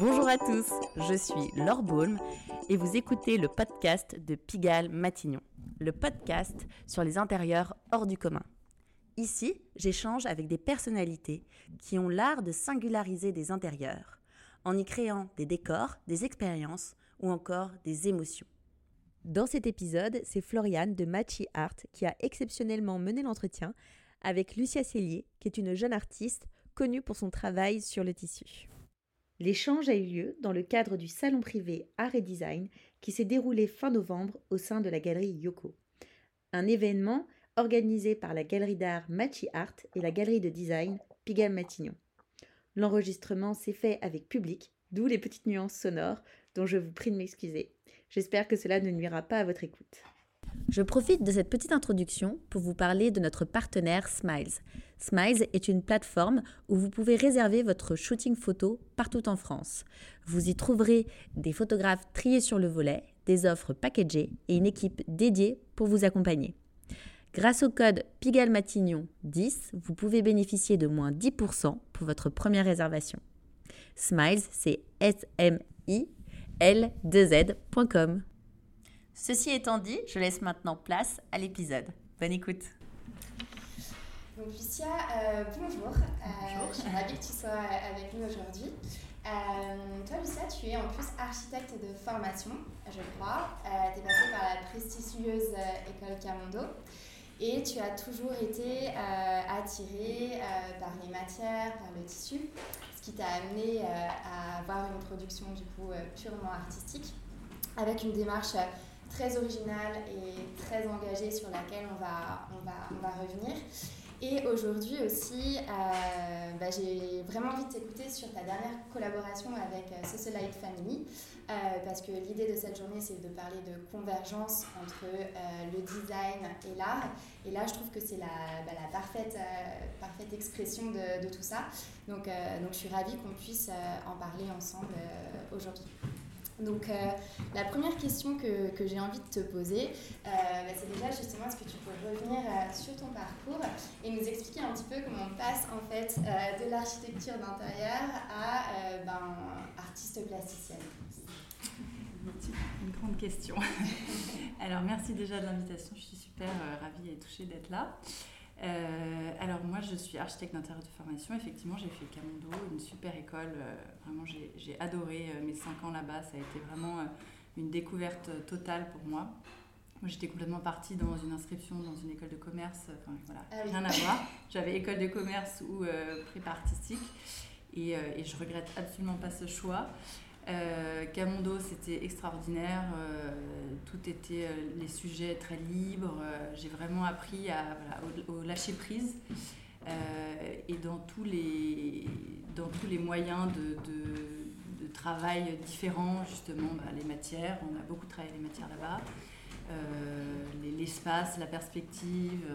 Bonjour à tous, je suis Laure Baulme et vous écoutez le podcast de Pigalle Matignon, le podcast sur les intérieurs hors du commun. Ici, j'échange avec des personnalités qui ont l'art de singulariser des intérieurs, en y créant des décors, des expériences ou encore des émotions. Dans cet épisode, c'est Floriane de Machi Art qui a exceptionnellement mené l'entretien avec Lucia Cellier, qui est une jeune artiste connue pour son travail sur le tissu. L'échange a eu lieu dans le cadre du salon privé Art et Design qui s'est déroulé fin novembre au sein de la galerie Yoko. Un événement organisé par la galerie d'art Machi Art et la galerie de design Pigalle Matignon. L'enregistrement s'est fait avec public, d'où les petites nuances sonores dont je vous prie de m'excuser. J'espère que cela ne nuira pas à votre écoute. Je profite de cette petite introduction pour vous parler de notre partenaire Smiles. Smiles est une plateforme où vous pouvez réserver votre shooting photo partout en France. Vous y trouverez des photographes triés sur le volet, des offres packagées et une équipe dédiée pour vous accompagner. Grâce au code PIGALMATIGNON10, vous pouvez bénéficier de moins 10% pour votre première réservation. Smiles, c'est S-M-I-L-2-Z.com. Ceci étant dit, je laisse maintenant place à l'épisode. Bonne écoute. Donc Lucia, euh, bonjour. Euh, je suis ravie que tu sois avec nous aujourd'hui. Euh, toi Lucia, tu es en plus architecte de formation, je crois. tu es passée par la prestigieuse école Camondo et tu as toujours été attirée par les matières, par le tissu, ce qui t'a amené à avoir une production du coup purement artistique avec une démarche très originale et très engagée sur laquelle on va, on va, on va revenir. Et aujourd'hui aussi, euh, bah, j'ai vraiment envie de t'écouter sur ta dernière collaboration avec euh, Socialite Family, euh, parce que l'idée de cette journée, c'est de parler de convergence entre le design et l'art. Et là, je trouve que c'est la, bah, la parfaite, parfaite expression de, de, tout ça. Donc, donc je suis ravie qu'on puisse en parler ensemble aujourd'hui. Donc euh, la première question que, que j'ai envie de te poser, euh, bah, c'est déjà justement est-ce que tu peux revenir euh, sur ton parcours et nous expliquer un petit peu comment on passe en fait de l'architecture d'intérieur à ben, artiste plasticienne? Une grande question. Alors merci déjà de l'invitation, je suis super ravie et touchée d'être là. Euh, alors moi, je suis architecte d'intérieur de formation. Effectivement, j'ai fait Camondo, une super école. Euh, vraiment, j'ai adoré euh, mes cinq ans là-bas. Ça a été vraiment une découverte totale pour moi. Moi, j'étais complètement partie dans une inscription dans une école de commerce. Enfin, voilà, ah rien à voir. J'avais école de commerce ou prépa artistique. Et, et je regrette absolument pas ce choix. Euh, Camondo, c'était extraordinaire. Euh, tout était euh, les sujets très libres. J'ai vraiment appris à, au, lâcher prise et dans tous les, dans tous les moyens de, de, travail différents, justement, bah, les matières. On a beaucoup travaillé les matières là-bas. l'espace, la perspective,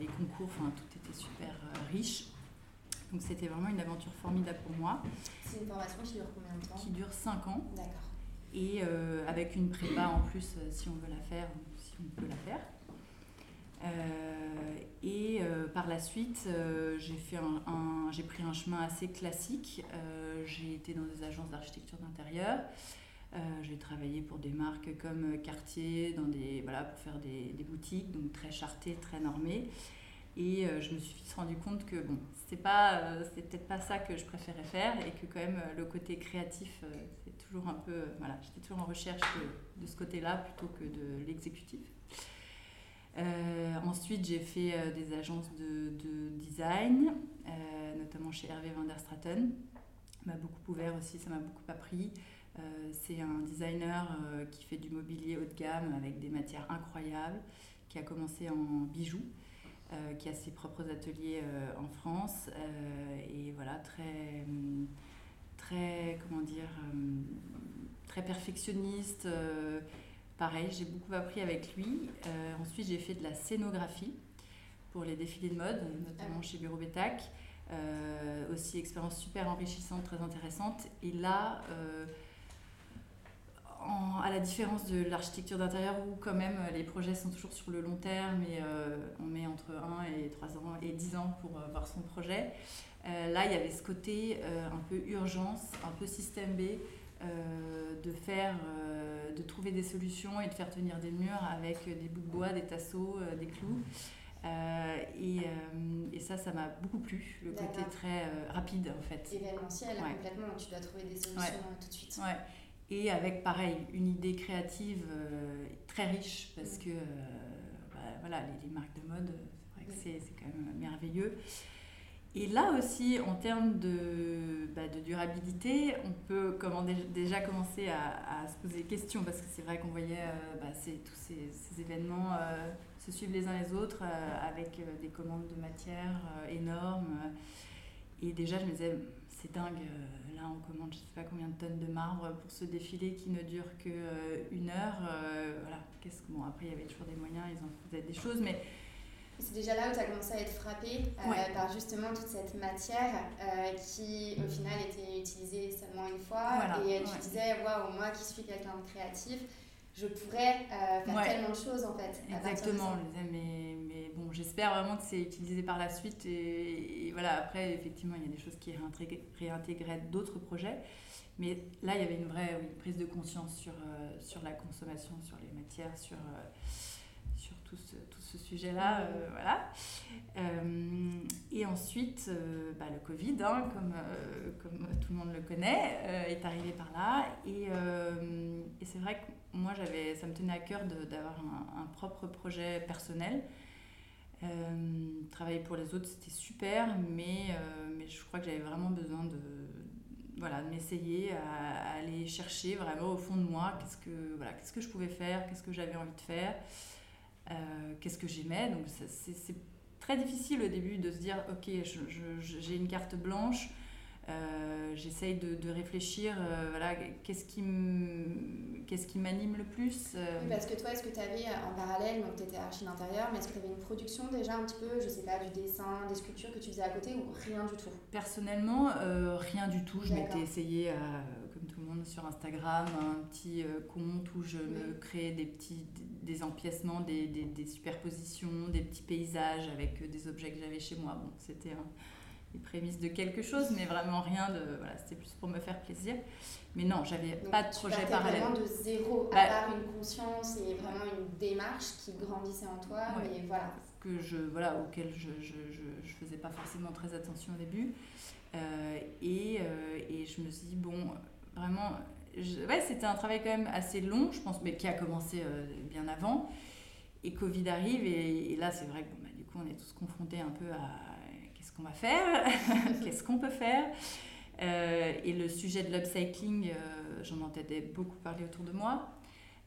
les concours, enfin, tout était super riche. Donc c'était vraiment une aventure formidable pour moi. C'est une formation qui dure combien de temps Qui dure 5 ans. D'accord. Et euh, avec une prépa en plus, euh, si on veut la faire, si on peut la faire. Euh, et par la suite, j'ai fait un, j'ai pris un chemin assez classique. j'ai été dans des agences d'architecture d'intérieur. j'ai travaillé pour des marques comme Cartier, dans des, voilà, pour faire des, des boutiques, donc très chartées, très normées. Et euh, je me suis rendu compte que bon, c'était pas, euh, c'était peut-être pas ça que je préférais faire et que quand même euh, le côté créatif, c'est toujours un peu, voilà, j'étais toujours en recherche de, de ce côté-là plutôt que de l'exécutif. ensuite, j'ai fait des agences de, de design, notamment chez Hervé van der Straten. m'a beaucoup ouvert aussi, ça m'a beaucoup appris. c'est un designer qui fait du mobilier haut de gamme avec des matières incroyables, qui a commencé en bijoux. Euh, qui a ses propres ateliers euh, en France euh, et voilà très très comment dire très perfectionniste pareil j'ai beaucoup appris avec lui. Ensuite j'ai fait de la scénographie pour les défilés de mode notamment ah chez Bureau Bétac aussi expérience super enrichissante très intéressante. Et là à la différence de l'architecture d'intérieur où quand même euh, les projets sont toujours sur le long terme et euh, on met entre 1 et 3 ans et 10 ans pour euh, voir son projet. là, il y avait ce côté un peu urgence, un peu système B, de faire, de trouver des solutions et de faire tenir des murs avec des bouts de bois, des tasseaux, des clous. et, et, ça, ça m'a beaucoup plu, le côté très rapide en fait. Événementiel, complètement, tu dois trouver des solutions tout de suite. Ouais. Et avec, pareil, une idée créative très riche parce que bah, voilà, les, les, marques de mode, c'est quand même merveilleux. Et là aussi, en termes de, bah, de durabilité, on peut comment, déjà commencer à, se poser des questions parce que c'est vrai qu'on voyait euh, bah, tous ces, événements euh, se suivre les uns les autres euh, avec des commandes de matière énormes. Et déjà, je me disais, c'est dingue, là on commande je ne sais pas combien de tonnes de marbre pour ce défilé qui ne dure qu'une heure. voilà, qu'est-ce que, bon, après, il y avait toujours des moyens, ils en faisaient des choses, mais c'est déjà là où tu as commencé à être frappé euh, par justement toute cette matière euh, qui au final était utilisée seulement une fois. et tu disais, waouh, moi qui suis quelqu'un de créatif, je pourrais euh, faire tellement de choses en fait. Exactement, mais, mais bon, j'espère vraiment que c'est utilisé par la suite. Et, voilà, après, effectivement, il y a des choses qui réintégreraient d'autres projets. Mais là, il y avait une vraie prise de conscience sur, sur la consommation, sur les matières, sur tout ce, sujet-là. Euh, voilà. Euh, et ensuite, euh, bah, le Covid, hein, comme, comme tout le monde le connaît, est arrivé par là. Et, et c'est vrai que moi, j'avais, ça me tenait à cœur d'avoir un, propre projet personnel. travailler pour les autres, c'était super, mais, mais je crois que j'avais vraiment besoin de, voilà, de m'essayer à, aller chercher vraiment au fond de moi qu'est-ce que, voilà, qu'est-ce que je pouvais faire, qu'est-ce que j'avais envie de faire. Euh, qu'est-ce que j'aimais. Donc c'est très difficile au début de se dire, ok, j'ai une carte blanche, euh, j'essaye de, de, réfléchir, euh, voilà, qu'est-ce qui m'anime le plus Oui, parce que toi, est-ce que tu avais en parallèle, donc tu étais archi d'intérieur, mais est-ce que tu avais une production déjà un petit peu, je sais pas, du dessin, des sculptures que tu faisais à côté ou rien du tout? Personnellement, rien du tout. Je m'étais essayé à tout le monde sur Instagram, un petit euh, compte où je me crée des petits des, empiècements, des, des, superpositions, des petits paysages avec euh, des objets que j'avais chez moi. Bon, c'était les prémices de quelque chose, mais vraiment rien de. Voilà, c'était plus pour me faire plaisir. Mais non, j'avais pas de projet parallèle. vraiment de zéro, à bah, part une conscience et vraiment une démarche qui grandissait en toi, mais voilà. Que je, voilà, auquel je, je, je, je faisais pas forcément très attention au début. Euh, et, et, je me suis dit, bon, vraiment, ouais, c'était un travail quand même assez long, je pense, mais qui a commencé euh, bien avant. Et Covid arrive, et, là, c'est vrai que bon, bah, du coup, on est tous confrontés un peu à qu'est-ce qu'on va faire, qu'est-ce qu'on peut faire. Euh, et le sujet de l'upcycling, euh, j'en entendais beaucoup parler autour de moi.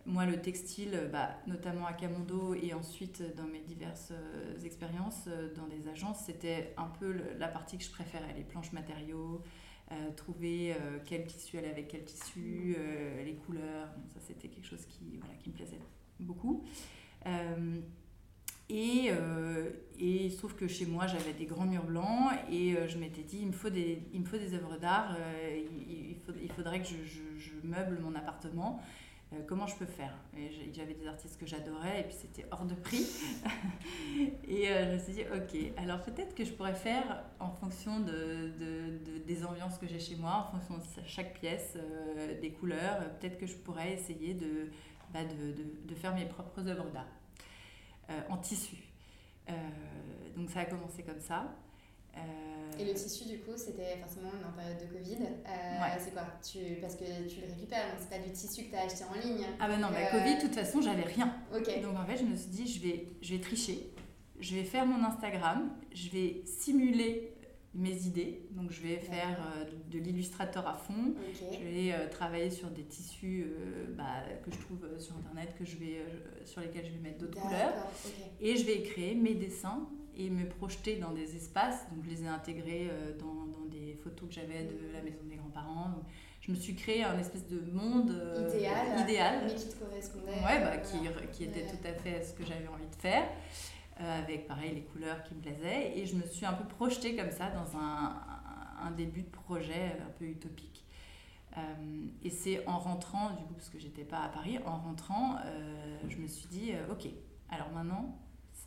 Moi, le textile, bah, notamment à Camondo et ensuite dans mes diverses expériences dans des agences, c'était un peu la partie que je préférais, les planches matériaux, euh, trouver euh, quel tissu aller avec quel tissu, euh, les couleurs. ça, c'était quelque chose qui, voilà, qui me plaisait beaucoup. Et, et, il se trouve que chez moi, j'avais des grands murs blancs et je m'étais dit, il me faut des, il me faut des œuvres d'art, il, il, faudrait que je, je, meuble mon appartement. Euh, comment je peux faire? J'avais des artistes que j'adorais et puis c'était hors de prix. et euh, je me suis dit, ok, alors peut-être que je pourrais faire en fonction de, de, des ambiances que j'ai chez moi, en fonction de chaque pièce, euh, des couleurs, peut-être que je pourrais essayer de, bah, de, faire mes propres œuvres d'art en tissu. donc ça a commencé comme ça. Et le tissu, du coup, c'était forcément en période de Covid. Euh, c'est quoi? Tu, Parce que tu le récupères, donc c'est pas du tissu que tu as acheté en ligne. Ah ben non, bah, Covid, de toute façon, j'avais rien. Donc en fait, je me suis dit, je vais, je vais tricher. Je vais faire mon Instagram. Je vais simuler mes idées. Donc je vais faire euh, de, l'illustrateur à fond. Je vais euh, travailler sur des tissus bah, que je trouve sur internet, que je vais, sur lesquels je vais mettre d'autres couleurs. Et je vais créer mes dessins et me projeter dans des espaces. Donc, je les ai intégrés euh, dans, dans des photos que j'avais de la maison des grands-parents. Je me suis créé un espèce de monde euh, idéal, idéal, mais qui te correspondait. Ouais, bah, qui, qui, était tout à fait ce que j'avais envie de faire, euh, avec pareil les couleurs qui me plaisaient. Et je me suis un peu projetée comme ça dans un, un début de projet un peu utopique. et c'est en rentrant, du coup, parce que j'étais pas à Paris, en rentrant, je me suis dit, ok, alors maintenant,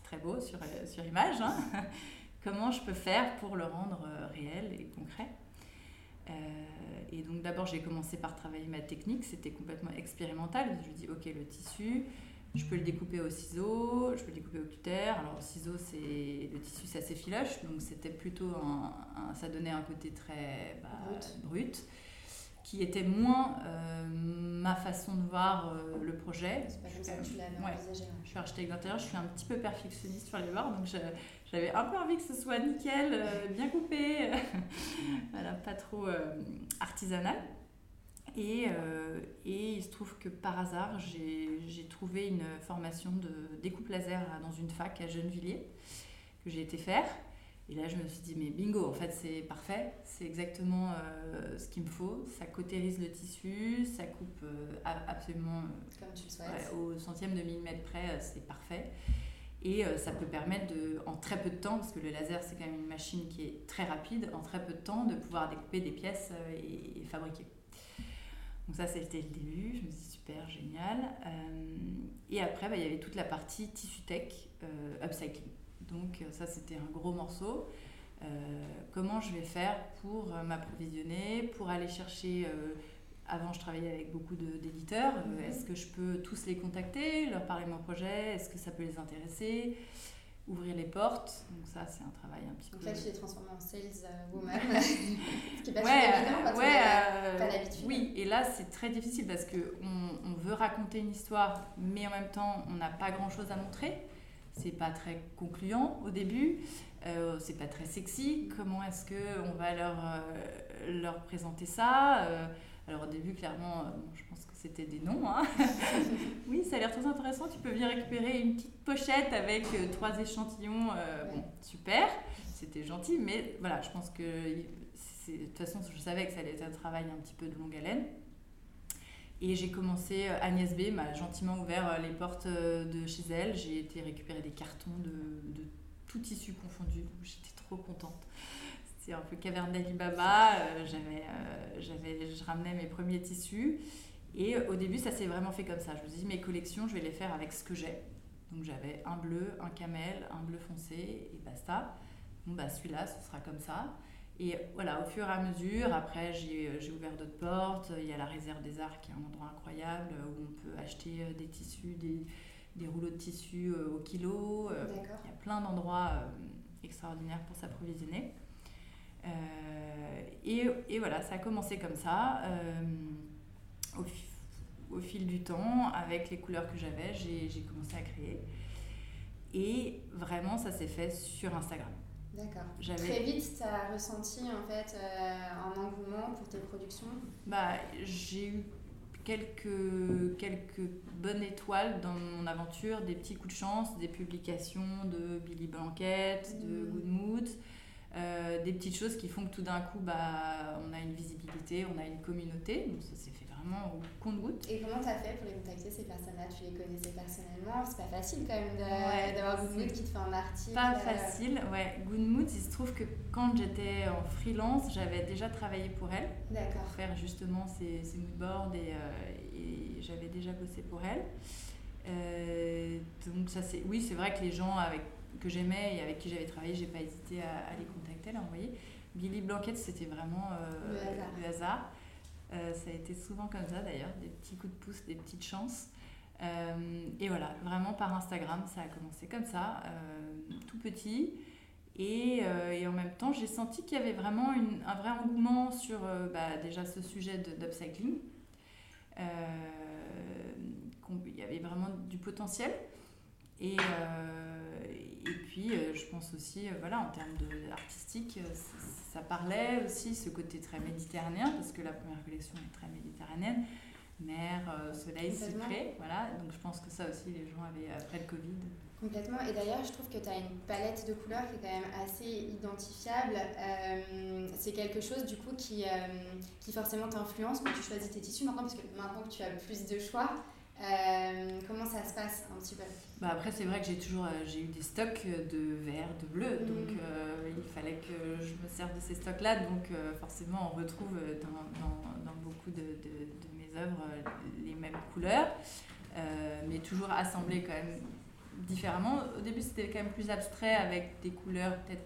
très beau sur, euh, sur image, hein. comment je peux faire pour le rendre réel et concret? et donc d'abord j'ai commencé par travailler ma technique, c'était complètement expérimental. Je me dis ok le tissu, je peux le découper au ciseau, je peux le découper au cutter. Alors, au ciseau, c'est le tissu, c'est assez filoche, donc c'était plutôt un, ça donnait un côté très bah, brut. qui était moins euh, ma façon de voir euh, le projet. C'est pas comme ça que tu l'avais envisagé. Je suis architecte d'intérieur, je suis un petit peu perfectionniste sur les bords, donc j'avais un peu envie que ce soit nickel, euh, bien coupé, voilà, pas trop artisanal. Euh, et, il se trouve que par hasard, j'ai trouvé une formation de découpe laser dans une fac à Gennevilliers que j'ai été faire. Et là, je me suis dit, mais bingo, en fait, c'est parfait. C'est exactement euh, ce qu'il me faut. Ça cautérise le tissu, ça coupe euh, absolument Comme tu le souhaites. au centième de millimètre près, c'est parfait. Et ça peut permettre, de, en très peu de temps, parce que le laser, c'est quand même une machine qui est très rapide, en très peu de temps, de pouvoir découper des pièces et fabriquer. Donc ça, c'était le début. Je me suis dit, super, génial. Euh, et après, bah, il y avait toute la partie tissu tech, euh, upcycling. Donc euh, ça, c'était un gros morceau. comment je vais faire pour m'approvisionner, pour aller chercher... avant, je travaillais avec beaucoup d'éditeurs. Mhm. Est-ce que je peux tous les contacter, leur parler de mon projet? Est-ce que ça peut les intéresser? Ouvrir les portes. Donc ça, c'est un travail un petit peu... Donc là, tu t'es transformée en sales euh, woman, ce qui n'est pas ouais, évident quand ouais, on pas l'habitude. Oui, et là, c'est très difficile parce qu'on on veut raconter une histoire, mais en même temps, on n'a pas grand-chose à montrer. C'est pas très concluant au début, euh, c'est pas très sexy. Comment est-ce qu'on va leur, euh, leur présenter ça euh, alors au début, clairement, je pense que c'était des noms. Hein. oui, ça a l'air très intéressant. Tu peux venir récupérer une petite pochette avec euh, trois échantillons. Euh, bon, super, c'était gentil, mais voilà, je pense que de toute façon, je savais que ça allait être un travail un petit peu de longue haleine. Et j'ai commencé, euh, Agnès B m'a gentiment ouvert les portes de chez elle. J'ai été récupérer des cartons de, de tout tissu confondu. J'étais trop contente c'est un peu caverne d'Alibaba. Euh, je ramenais mes premiers tissus. Et au début, ça s'est vraiment fait comme ça. Je me suis dit, mes collections, je vais les faire avec ce que j'ai. Donc j'avais un bleu, un camel, un bleu foncé et basta. Bon, bah celui-là, ce sera comme ça. Et voilà, au fur et à mesure, après, j'ai, j'ai ouvert d'autres portes. Il y a la réserve des arts qui est un endroit incroyable où on peut acheter euh, des tissus, des, des rouleaux de tissus au kilo. Il y a plein d'endroits extraordinaires pour s'approvisionner. Euh, et, et, voilà, ça a commencé comme ça. Euh, au, au, fil du temps, avec les couleurs que j'avais, j'ai commencé à créer. Et vraiment, ça s'est fait sur Instagram. D'accord. Très vite, tu as ressenti en fait euh, un engouement pour tes productions? Bah, J'ai eu quelques, quelques bonnes étoiles dans mon aventure, des petits coups de chance, des publications de Billy Blanquette, de mmh. Good Mood. Euh, des petites choses qui font que tout d'un coup, bah, on a une visibilité, on a une communauté. Donc ça s'est fait vraiment au compte-goutte. Et comment tu as fait pour les contacter, ces personnes-là? Tu les connaissais personnellement? C'est pas facile quand même d'avoir Good qui te fait un article. Pas euh, facile, ouais. Good il se trouve que quand j'étais en freelance, j'avais déjà travaillé pour elle. D'accord. Pour faire justement ces, ces moodboards et, euh, et j'avais déjà bossé pour elle. donc ça c'est oui c'est vrai que les gens avec que j'aimais et avec qui j'avais travaillé, j'ai pas hésité à, les contacter, à les envoyer. Billy Blanquette, c'était vraiment euh, le hasard. Euh, ça a été souvent comme ça d'ailleurs, des petits coups de pouce, des petites chances. Euh, et voilà, vraiment par Instagram, ça a commencé comme ça, tout petit. Et, et, en même temps, j'ai senti qu'il y avait vraiment une, un vrai engouement sur bah, déjà ce sujet d'upcycling. il y avait vraiment du potentiel. Et, et puis, euh, je pense aussi, euh, voilà, en termes de, artistique, euh, ça parlait aussi ce côté très méditerranéen, parce que la première collection est très méditerranéenne. Mer, soleil, cyprès, voilà. Donc je pense que ça aussi, les gens avaient, après le Covid, Complètement. Et d'ailleurs, je trouve que tu as une palette de couleurs qui est quand même assez identifiable. c'est quelque chose, du coup, qui, qui forcément t'influence quand tu choisis tes tissus maintenant, parce que maintenant que tu as plus de choix, euh, comment ça se passe un petit peu? Bah Après, c'est vrai que j'ai toujours euh, j'ai eu des stocks de vert, de bleu, mm. donc euh, il fallait que je me serve de ces stocks-là. Donc forcément, on retrouve dans, dans, dans beaucoup de, de, de, mes œuvres les mêmes couleurs, mais toujours assemblées quand même différemment. Au début, c'était quand même plus abstrait avec des couleurs peut-être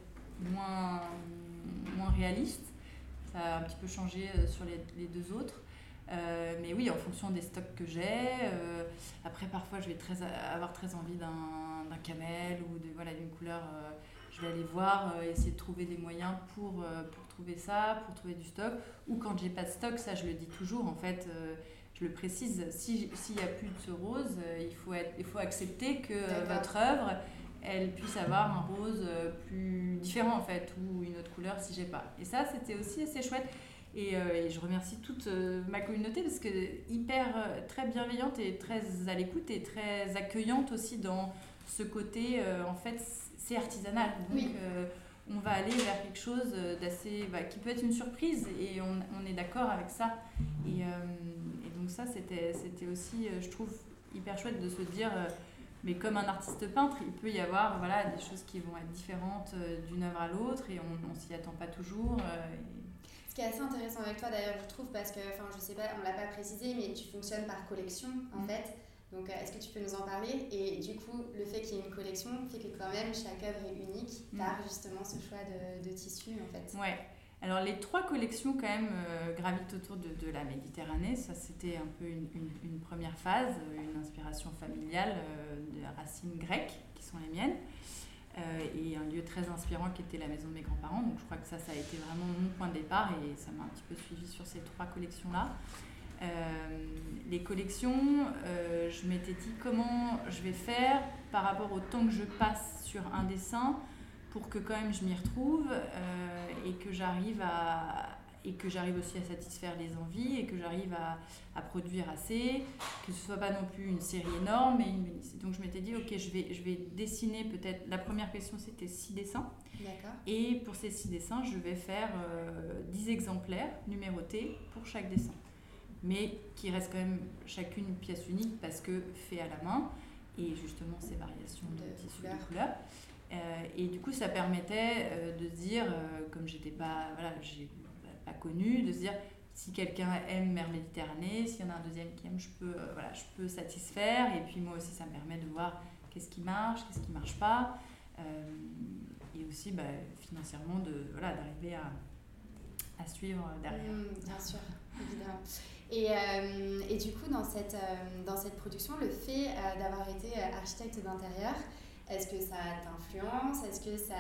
moins, moins réaliste. Ça a un petit peu changé euh, sur les, les deux autres. Euh, mais oui, en fonction des stocks que j'ai. Euh, après, parfois, je vais très, avoir très envie d'un camel ou d'une voilà, couleur. je vais aller voir, essayer de trouver des moyens pour, pour trouver ça, pour trouver du stock. Ou quand j'ai pas de stock, ça, je le dis toujours, en fait, je le précise, s'il n'y a plus de ce rose, il, faut être, il faut accepter que votre œuvre elle puisse avoir un rose plus différent en fait ou une autre couleur si j'ai pas. Et ça c'était aussi assez chouette. Et, euh, je remercie toute euh, ma communauté parce que hyper euh, très bienveillante et très à l'écoute et très accueillante aussi dans ce côté en fait c'est artisanal. Donc on va aller vers quelque chose d'assez bah, qui peut être une surprise et on, on est d'accord avec ça. Et, et donc ça c'était c'était aussi je trouve hyper chouette de se dire mais comme un artiste peintre, il peut y avoir voilà, des choses qui vont être différentes d'une œuvre à l'autre et on ne s'y attend pas toujours. Ce qui est assez intéressant avec toi d'ailleurs, je trouve, parce que, enfin, je sais pas, on l'a pas précisé, mais tu fonctionnes par collection en mm. fait. Donc, euh, est-ce que tu peux nous en parler? Et du coup, le fait qu'il y ait une collection fait que quand même chaque œuvre est unique mm. par justement ce choix de, de tissu en fait. Ouais. Alors les trois collections quand même euh, gravitent autour de, de, la Méditerranée. Ça c'était un peu une, une, première phase, une inspiration familiale euh, de racines grecques qui sont les miennes. Euh, et un lieu très inspirant qui était la maison de mes grands-parents. Donc je crois que ça, ça a été vraiment mon point de départ et ça m'a un petit peu suivi sur ces trois collections-là. Euh, les collections, euh, je m'étais dit comment je vais faire par rapport au temps que je passe sur un dessin pour que quand même je m'y retrouve et que j'arrive à, et que j'arrive aussi à satisfaire les envies et que j'arrive à, à, produire assez, que ce soit pas non plus une série énorme mais une Donc je m'étais dit ok je vais, je vais dessiner peut-être, la première question c'était six dessins. Et pour ces six dessins je vais faire euh, 10 exemplaires numérotés pour chaque dessin. Mais qui reste quand même chacune une pièce unique parce que fait à la main et justement ces variations de, de tissu de couleurs. Euh, et du coup, ça permettait euh, de se dire, euh, comme j'étais pas, voilà, j'ai pas connu, de se dire si quelqu'un aime Mer Méditerranée, s'il y en a un deuxième qui aime, je peux, euh, voilà, je peux satisfaire. Et puis moi aussi, ça me permet de voir qu'est-ce qui marche, qu'est-ce qui marche pas. Euh, et aussi bah, financièrement de, voilà, d'arriver à, à, suivre derrière. Mmh, bien sûr, évidemment. Et, euh, et, du coup, dans cette, dans cette production, le fait d'avoir été architecte d'intérieur, est-ce que ça t'influence? Est-ce que ça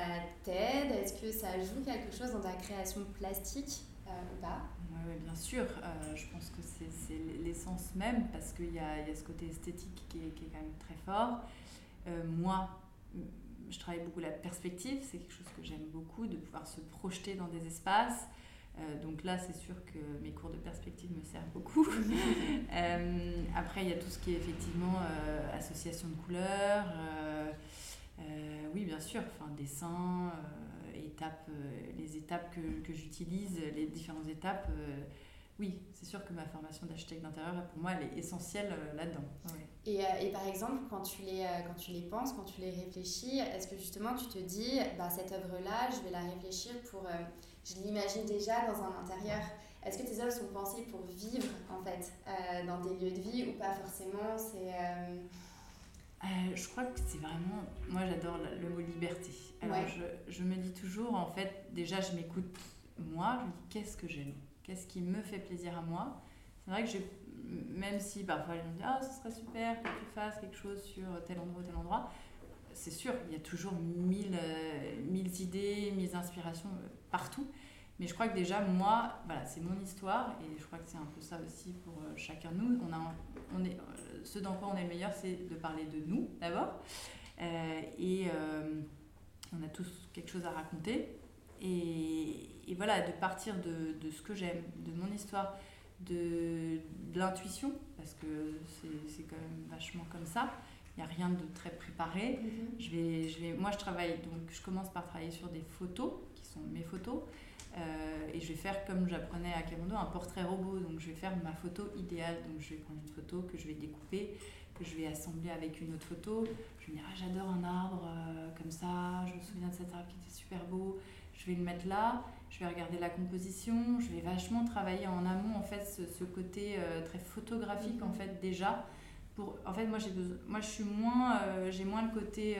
t'aide? Est-ce que ça joue quelque chose dans ta création plastique? Ou pas Oui, bien sûr. Euh, je pense que c'est l'essence même parce qu'il y, y a, ce côté esthétique qui est, qui est quand même très fort. Euh, moi, je travaille beaucoup la perspective. C'est quelque chose que j'aime beaucoup, de pouvoir se projeter dans des espaces. donc là, c'est sûr que mes cours de perspective me servent beaucoup. après, il y a tout ce qui est effectivement association de couleurs. oui, bien sûr, enfin, dessin, étapes, euh, les étapes que, que j'utilise, les différentes étapes, euh, oui, c'est sûr que ma formation d'architecte d'intérieur, pour moi, elle est essentielle euh, là-dedans. Et, et, par exemple, quand tu, les, quand tu les penses, quand tu les réfléchis, est-ce que justement tu te dis, bah, cette œuvre-là, je vais la réfléchir pour... je l'imagine déjà dans un intérieur. Est-ce que tes œuvres sont pensées pour vivre, en fait, dans des lieux de vie ou pas forcément? C'est... Euh, je crois que c'est vraiment. Moi, j'adore le mot liberté. Alors, je, je, me dis toujours, en fait, déjà, je m'écoute moi, je me dis qu'est-ce que j'aime? Qu'est-ce qui me fait plaisir à moi? C'est vrai que j'ai. Même si parfois les gens me disent Ah, ce serait super que tu fasses quelque chose sur tel endroit, tel endroit. C'est sûr, il y a toujours mille, euh, mille idées, mille inspirations euh, partout. Mais je crois que déjà, moi, voilà, c'est mon histoire et je crois que c'est un peu ça aussi pour chacun de nous. On a, on est, ce dans quoi on est meilleur, c'est de parler de nous d'abord. Euh, et euh, on a tous quelque chose à raconter. Et, et voilà, de partir de, de ce que j'aime, de mon histoire, de, de l'intuition, parce que c'est quand même vachement comme ça. Il n'y a rien de très préparé. Mm-hmm. je vais, je vais, moi, je travaille, donc je commence par travailler sur des photos, sont mes photos. Euh, et je vais faire, comme j'apprenais à Camondo, un portrait robot. Donc je vais faire ma photo idéale. Donc je vais prendre une photo que je vais découper, que je vais assembler avec une autre photo. Je vais me dire, ah, j'adore un arbre euh, comme ça, je me souviens de cet arbre qui était super beau. Je vais le mettre là, je vais regarder la composition, je vais vachement travailler en amont en fait ce, ce côté euh, très photographique en mhm. fait déjà. Pour, en fait moi j'ai moi je suis moins j'ai moins le côté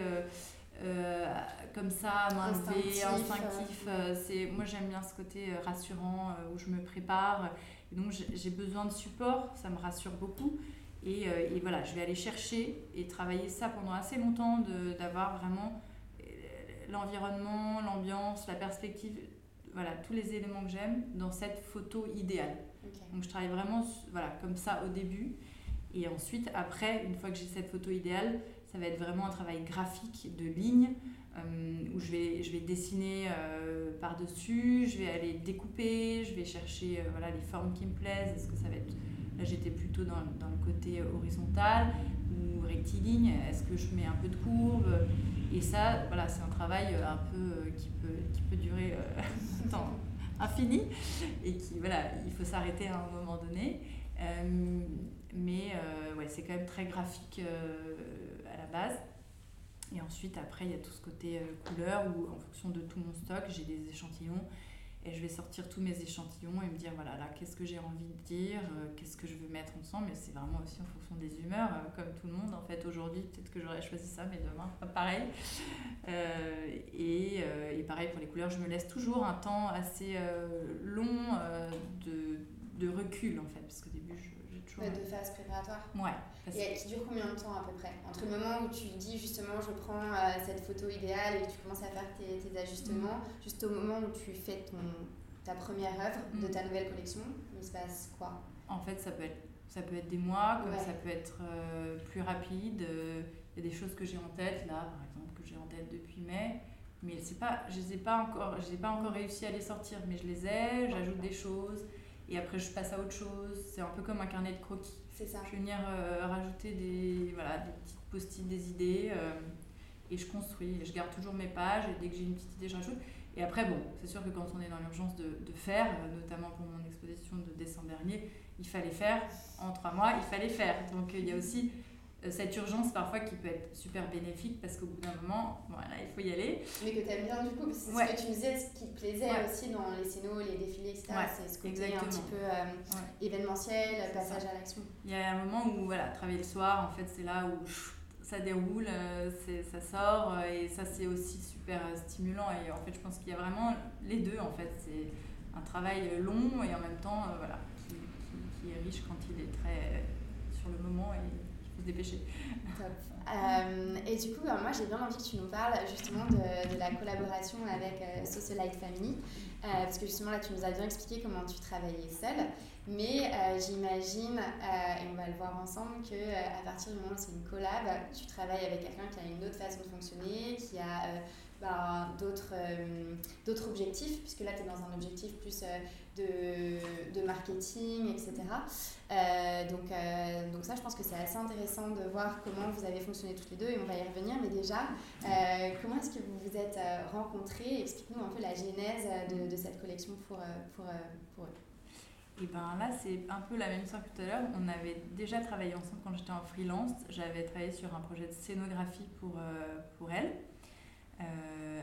comme ça, main levée, Instinctif, instinctif. c'est, moi, j'aime bien ce côté rassurant où je me prépare. Et donc, j'ai besoin de support, ça me rassure beaucoup. Et, et, voilà, je vais aller chercher et travailler ça pendant assez longtemps, d'avoir vraiment l'environnement, l'ambiance, la perspective, voilà, tous les éléments que j'aime dans cette photo idéale. Donc je travaille vraiment voilà, comme ça au début. Et ensuite, après, une fois que j'ai cette photo idéale, ça va être vraiment un travail graphique de lignes euh, où je vais, je vais dessiner euh, par-dessus, je vais aller découper, je vais chercher euh, voilà, les formes qui me plaisent. Est-ce que ça va être. Là, j'étais plutôt dans, dans, le côté horizontal ou rectiligne? Est-ce que je mets un peu de courbe? Et ça, voilà, c'est un travail un peu qui peut, qui peut durer temps infini et qui, voilà, il faut s'arrêter à un moment donné. mais ouais, c'est quand même très graphique la base. Et ensuite, après, il y a tout ce côté euh, couleur où, en fonction de tout mon stock, j'ai des échantillons et je vais sortir tous mes échantillons et me dire voilà, là, qu'est-ce que j'ai envie de dire, euh, qu'est-ce que je veux mettre ensemble. Mais c'est vraiment aussi en fonction des humeurs, euh, comme tout le monde. En fait, aujourd'hui, peut-être que j'aurais choisi ça, mais demain, pas pareil. Et, et, pareil pour les couleurs, je me laisse toujours un temps assez long de, de recul, en fait, parce qu'au début, je de phase préparatoire Ouais. Et qui dure combien de temps à peu près? Entre le moment où tu dis justement je prends euh, cette photo idéale et que tu commences à faire tes, tes ajustements, mm. juste au moment où tu fais ton, ta première œuvre de mm. ta nouvelle collection, il se passe quoi? En fait, ça peut être, ça peut être des mois, comme ça peut être euh, plus rapide. Il y a des choses que j'ai en tête, là par exemple, que j'ai en tête depuis mai. Mais c'est pas, je les ai pas encore, j'ai pas encore réussi à les sortir, mais je les ai, j'ajoute des choses et après je passe à autre chose. C'est un peu comme un carnet de croquis. C'est ça. Je vais venir euh, rajouter des, voilà, des petites post-it, des idées, euh, et je construis. Je garde toujours mes pages, et dès que j'ai une petite idée, je rajoute. Et après, bon, c'est sûr que quand on est dans l'urgence de, de, faire, euh, notamment pour mon exposition de décembre dernier, il fallait faire, en trois mois, il fallait faire. Donc il y a aussi cette urgence parfois qui peut être super bénéfique parce qu'au bout d'un moment, voilà, il faut y aller. Mais que tu aimes bien du coup, c'est ce que tu disais, ce qui te plaisait aussi dans les scénos, les défilés, etc. c'est ce côté un petit peu euh, événementiel, passage à l'action. Il y a un moment où voilà, travailler le soir, en fait, c'est là où ça déroule, euh, ça sort et ça c'est aussi super stimulant et en fait je pense qu'il y a vraiment les deux en fait, c'est un travail long et en même temps voilà, qui, qui, est riche quand il est très sur le moment et dépêcher. Euh, et du coup, bah, moi j'ai bien envie que tu nous parles justement de, de la collaboration avec euh, Socialite Family, euh, parce que justement là tu nous as bien expliqué comment tu travaillais seule, mais j'imagine, et on va le voir ensemble, qu'à partir du moment où c'est une collab, tu travailles avec quelqu'un qui a une autre façon de fonctionner, qui a d'autres d'autres objectifs, puisque là tu es dans un objectif plus de, de, marketing, etc. Euh, donc, euh, donc ça, je pense que c'est assez intéressant de voir comment vous avez fonctionné toutes les deux et on va y revenir. Mais déjà, euh, comment est-ce que vous vous êtes rencontrés? Explique-nous un peu la genèse de, de cette collection pour, pour, pour eux. Et ben là, c'est un peu la même histoire que tout à l'heure. On avait déjà travaillé ensemble quand j'étais en freelance. J'avais travaillé sur un projet de scénographie pour, pour elle,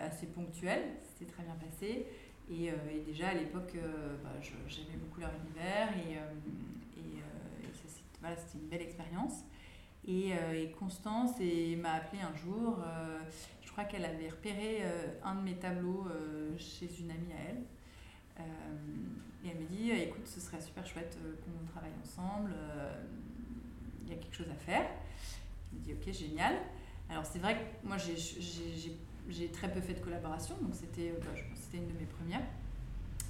assez ponctuel. C'était très bien passé. Et, et déjà à l'époque, bah, j'aimais beaucoup leur univers et voilà, c'était une belle expérience. Et, euh, et, Constance m'a appelé un jour, euh, je crois qu'elle avait repéré euh, un de mes tableaux chez une amie à elle. et elle me dit, écoute, ce serait super chouette qu'on travaille ensemble, il y a quelque chose à faire. Je me dis, ok, génial. Alors c'est vrai que moi j'ai très peu fait de collaboration, donc c'était bah, une de mes premières.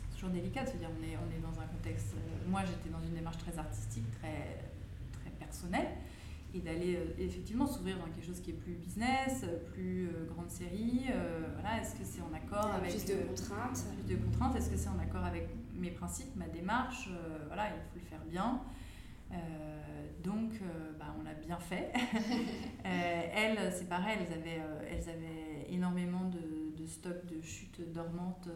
C'est toujours délicat de se dire, on est, on est dans un contexte... moi j'étais dans une démarche très artistique, très personnel et d'aller euh, effectivement s'ouvrir dans quelque chose qui est plus business, plus euh, grande série. Euh, voilà, est-ce que c'est en accord avec plus de contraintes Plus de contraintes. Est-ce que c'est en accord avec mes principes, ma démarche Voilà, il faut le faire bien. donc, bah, on l'a bien fait. elles, c'est pareil, elles avaient, elles avaient énormément de, de stock de chutes dormantes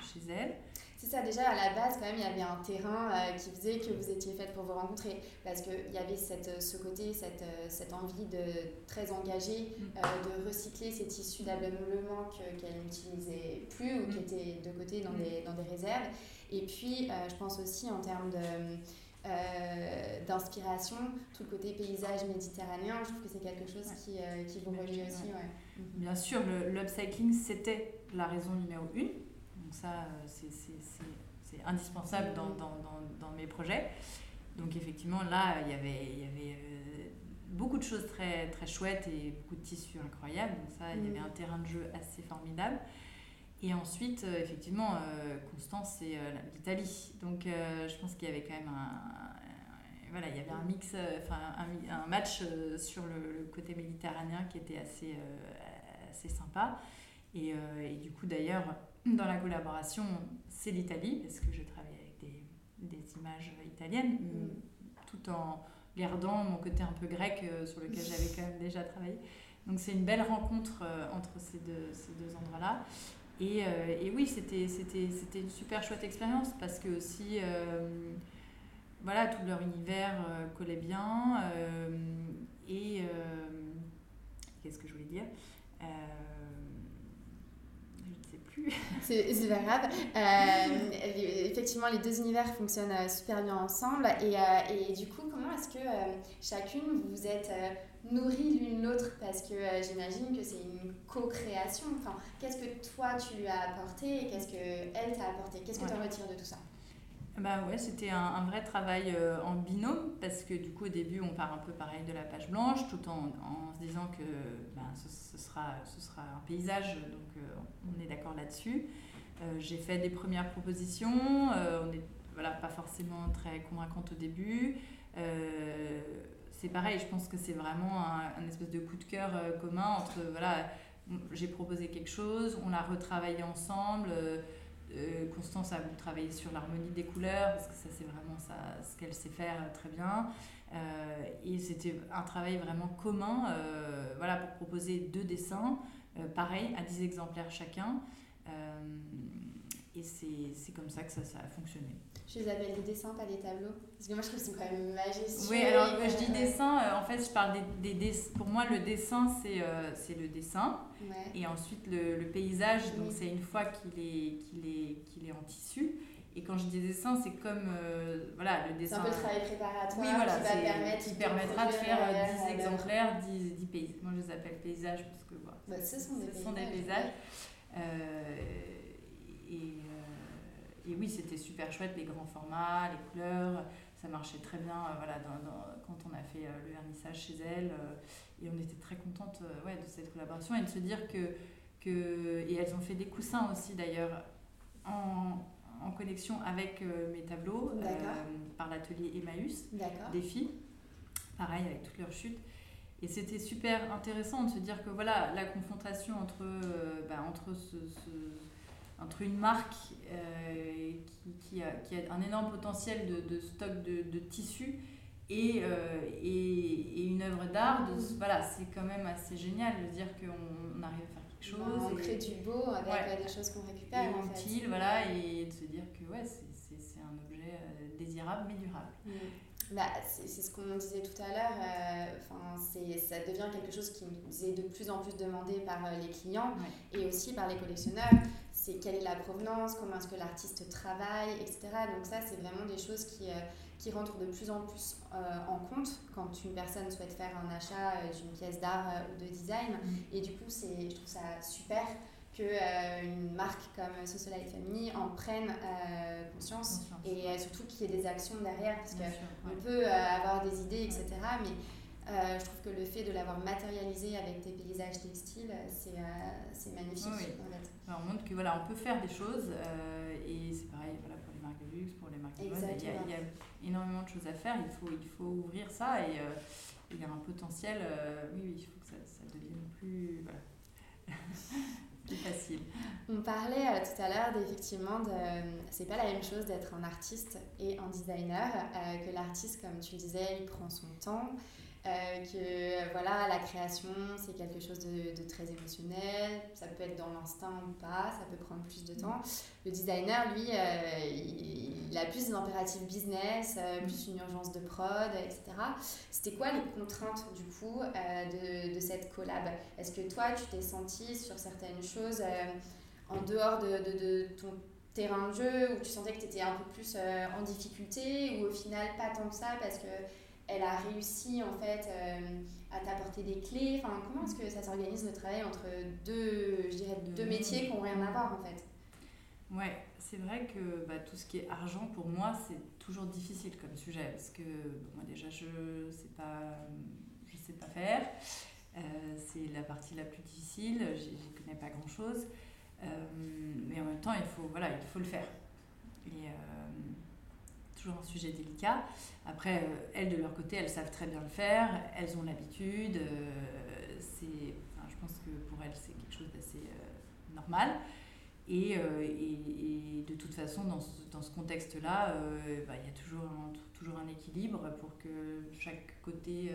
chez elles. C'est ça, déjà à la base, quand même, il y avait un terrain euh, qui faisait que vous étiez faites pour vous rencontrer. Parce qu'il y avait cette, ce côté, cette, euh, cette envie de très engagée mm. euh, de recycler ces tissus d'ameublement qu'elle n'utilisait plus ou qui mm. étaient de côté dans, mm. des, dans des réserves. Et puis, je pense aussi en termes de d'inspiration, tout le côté paysage méditerranéen. Je trouve que c'est quelque chose qui, qui vous relie aussi. Mhm. Bien sûr, l'upcycling, c'était la raison numéro une. Donc ça, c'est indispensable dans, dans, dans, mes projets. Donc effectivement, là, il y avait, il y avait beaucoup de choses très, très chouettes et beaucoup de tissus incroyables. Donc ça, il y avait mm. un terrain de jeu assez formidable. Et ensuite, euh, effectivement, euh, Constance, c'est euh, l'Italie. Donc je pense qu'il y avait quand même un, voilà, il y avait un mix, enfin un, un, match sur le, côté méditerranéen qui était assez, assez sympa. Et, et du coup, d'ailleurs, dans la collaboration, c'est l'Italie, parce que je travaille avec des, des images italiennes, mm. tout en gardant mon côté un peu grec sur lequel j'avais quand même déjà travaillé. Donc c'est une belle rencontre entre ces deux, ces deux endroits-là. Et, euh, et, oui, c'était, une super chouette expérience parce que aussi, voilà, tout leur univers collait bien. et qu'est-ce que je voulais dire C'est pas grave. Euh, effectivement, les deux univers fonctionnent euh, super bien ensemble. Et, euh, et du coup, comment est-ce que chacune vous êtes nourrie l'une l'autre Parce que j'imagine que c'est une co-création. Enfin, qu'est-ce que toi tu lui as apporté et qu'est-ce qu'elle t'a apporté? Qu'est-ce que tu en retires de tout ça? Bah ouais, c'était un, un, vrai travail en binôme parce que du coup au début on part un peu pareil de la page blanche tout en, en se disant que ben, ce, sera, ce sera un paysage donc on est d'accord là-dessus. Euh, j'ai fait des premières propositions, euh, on n'est voilà, pas forcément très convaincante au début. Euh, c'est pareil, je pense que c'est vraiment un, espèce de coup de cœur commun entre, voilà, j'ai proposé quelque chose, on l'a retravaillé ensemble. Constance a travaillé sur l'harmonie des couleurs, parce que ça c'est vraiment ça, ce qu'elle sait faire très bien. et c'était un travail vraiment commun voilà, pour proposer deux dessins euh, pareil, à 10 exemplaires chacun. Euh, et c'est comme ça que ça, ça a fonctionné. Je les appelle des dessins, pas des tableaux. Parce que moi, je trouve qu'ils sont quand même majestueux. Oui, alors je dis dessin, euh, en fait, je parle des, des, Pour moi, le dessin, c'est c'est le dessin. Et ensuite, le, le paysage, donc c'est une fois qu'il est, qu'il est, qu'il est en tissu. Et quand je dis dessin, c'est comme voilà, le dessin. C'est un peu le travail préparatoire oui, voilà, qui, va permettre qui permettra de faire 10 exemplaires, 10, 10 paysages. Moi, je les appelle paysages parce que voilà, bah, ce sont des, ce sont des paysages. Euh, et, euh, et, oui, c'était super chouette, les grands formats, les couleurs, ça marchait très bien euh, voilà, quand on a fait le vernissage chez elle. et on était très contente ouais, de cette collaboration et de se dire que, que. Et elles ont fait des coussins aussi d'ailleurs en, en connexion avec mes tableaux par l'atelier Emmaüs des filles. Pareil, avec toutes leurs chutes. Et c'était super intéressant de se dire que voilà, la confrontation entre, euh, bah, entre, ce, entre une marque euh, qui, qui, a, qui, a, un énorme potentiel de, de stock de, de tissus et, euh, et, et, une œuvre d'art, voilà, c'est quand même assez génial de dire qu'on arrive à faire quelque chose. on crée du beau avec des choses qu'on récupère. Et en utile, voilà, et de se dire que ouais, c'est un objet désirable mais durable. Mm. Bah, c'est ce qu'on disait tout à l'heure, euh, ça devient quelque chose qui nous est de plus en plus demandé par euh, les clients et aussi par les collectionneurs. C'est quelle est la provenance, comment est-ce que l'artiste travaille, etc. Donc ça, c'est vraiment des choses qui, euh, qui rentrent de plus en plus en compte quand une personne souhaite faire un achat d'une pièce d'art ou de design. Mm. Et du coup, je trouve ça super qu'une euh, marque comme Socialite Family en prenne euh, conscience, et euh, surtout qu'il y ait des actions derrière parce qu'on peut avoir des idées etc mais je trouve que le fait de l'avoir matérialisé avec des paysages textiles c'est magnifique on montre que voilà on peut faire des choses et c'est pareil voilà pour les marques de luxe pour les marques de mode il y, a, énormément de choses à faire il faut, il faut ouvrir ça et il y a un potentiel oui, il faut que ça, ça devienne plus voilà. facile. On parlait euh, tout à l'heure d'effectivement de. C'est pas la même chose d'être un artiste et un designer, euh, que l'artiste, comme tu disais, il prend son temps. Euh, que voilà, la création, c'est quelque chose de, de, très émotionnel, ça peut être dans l'instinct ou pas, ça peut prendre plus de temps. Le designer, lui, euh, il, a plus des impératifs business, euh, plus une urgence de prod, etc. C'était quoi les contraintes du coup de, de, cette collab? Est-ce que toi, tu t'es senti sur certaines choses en dehors de, de ton terrain de jeu où tu sentais que tu étais un peu plus en difficulté ou au final pas tant que ça parce que elle a réussi en fait à t'apporter des clés enfin, Comment est-ce que ça s'organise le travail entre deux, je dirais, deux métiers qui n'ont rien à voir en fait? Ouais, c'est vrai que bah, tout ce qui est argent pour moi c'est toujours difficile comme sujet parce que moi déjà je sais pas, je sais pas faire. Euh, c'est la partie la plus difficile, je connais pas grand chose. Euh, mais en même temps, il faut, voilà, il faut le faire. Et euh, toujours un sujet délicat. Après, elles, de leur côté, elles savent très bien le faire, elles ont l'habitude. c'est, je pense que pour elles, c'est quelque chose d'assez normal. Et, et, de toute façon, dans ce, dans ce contexte-là, bah, il y a toujours un, toujours un équilibre pour que chaque côté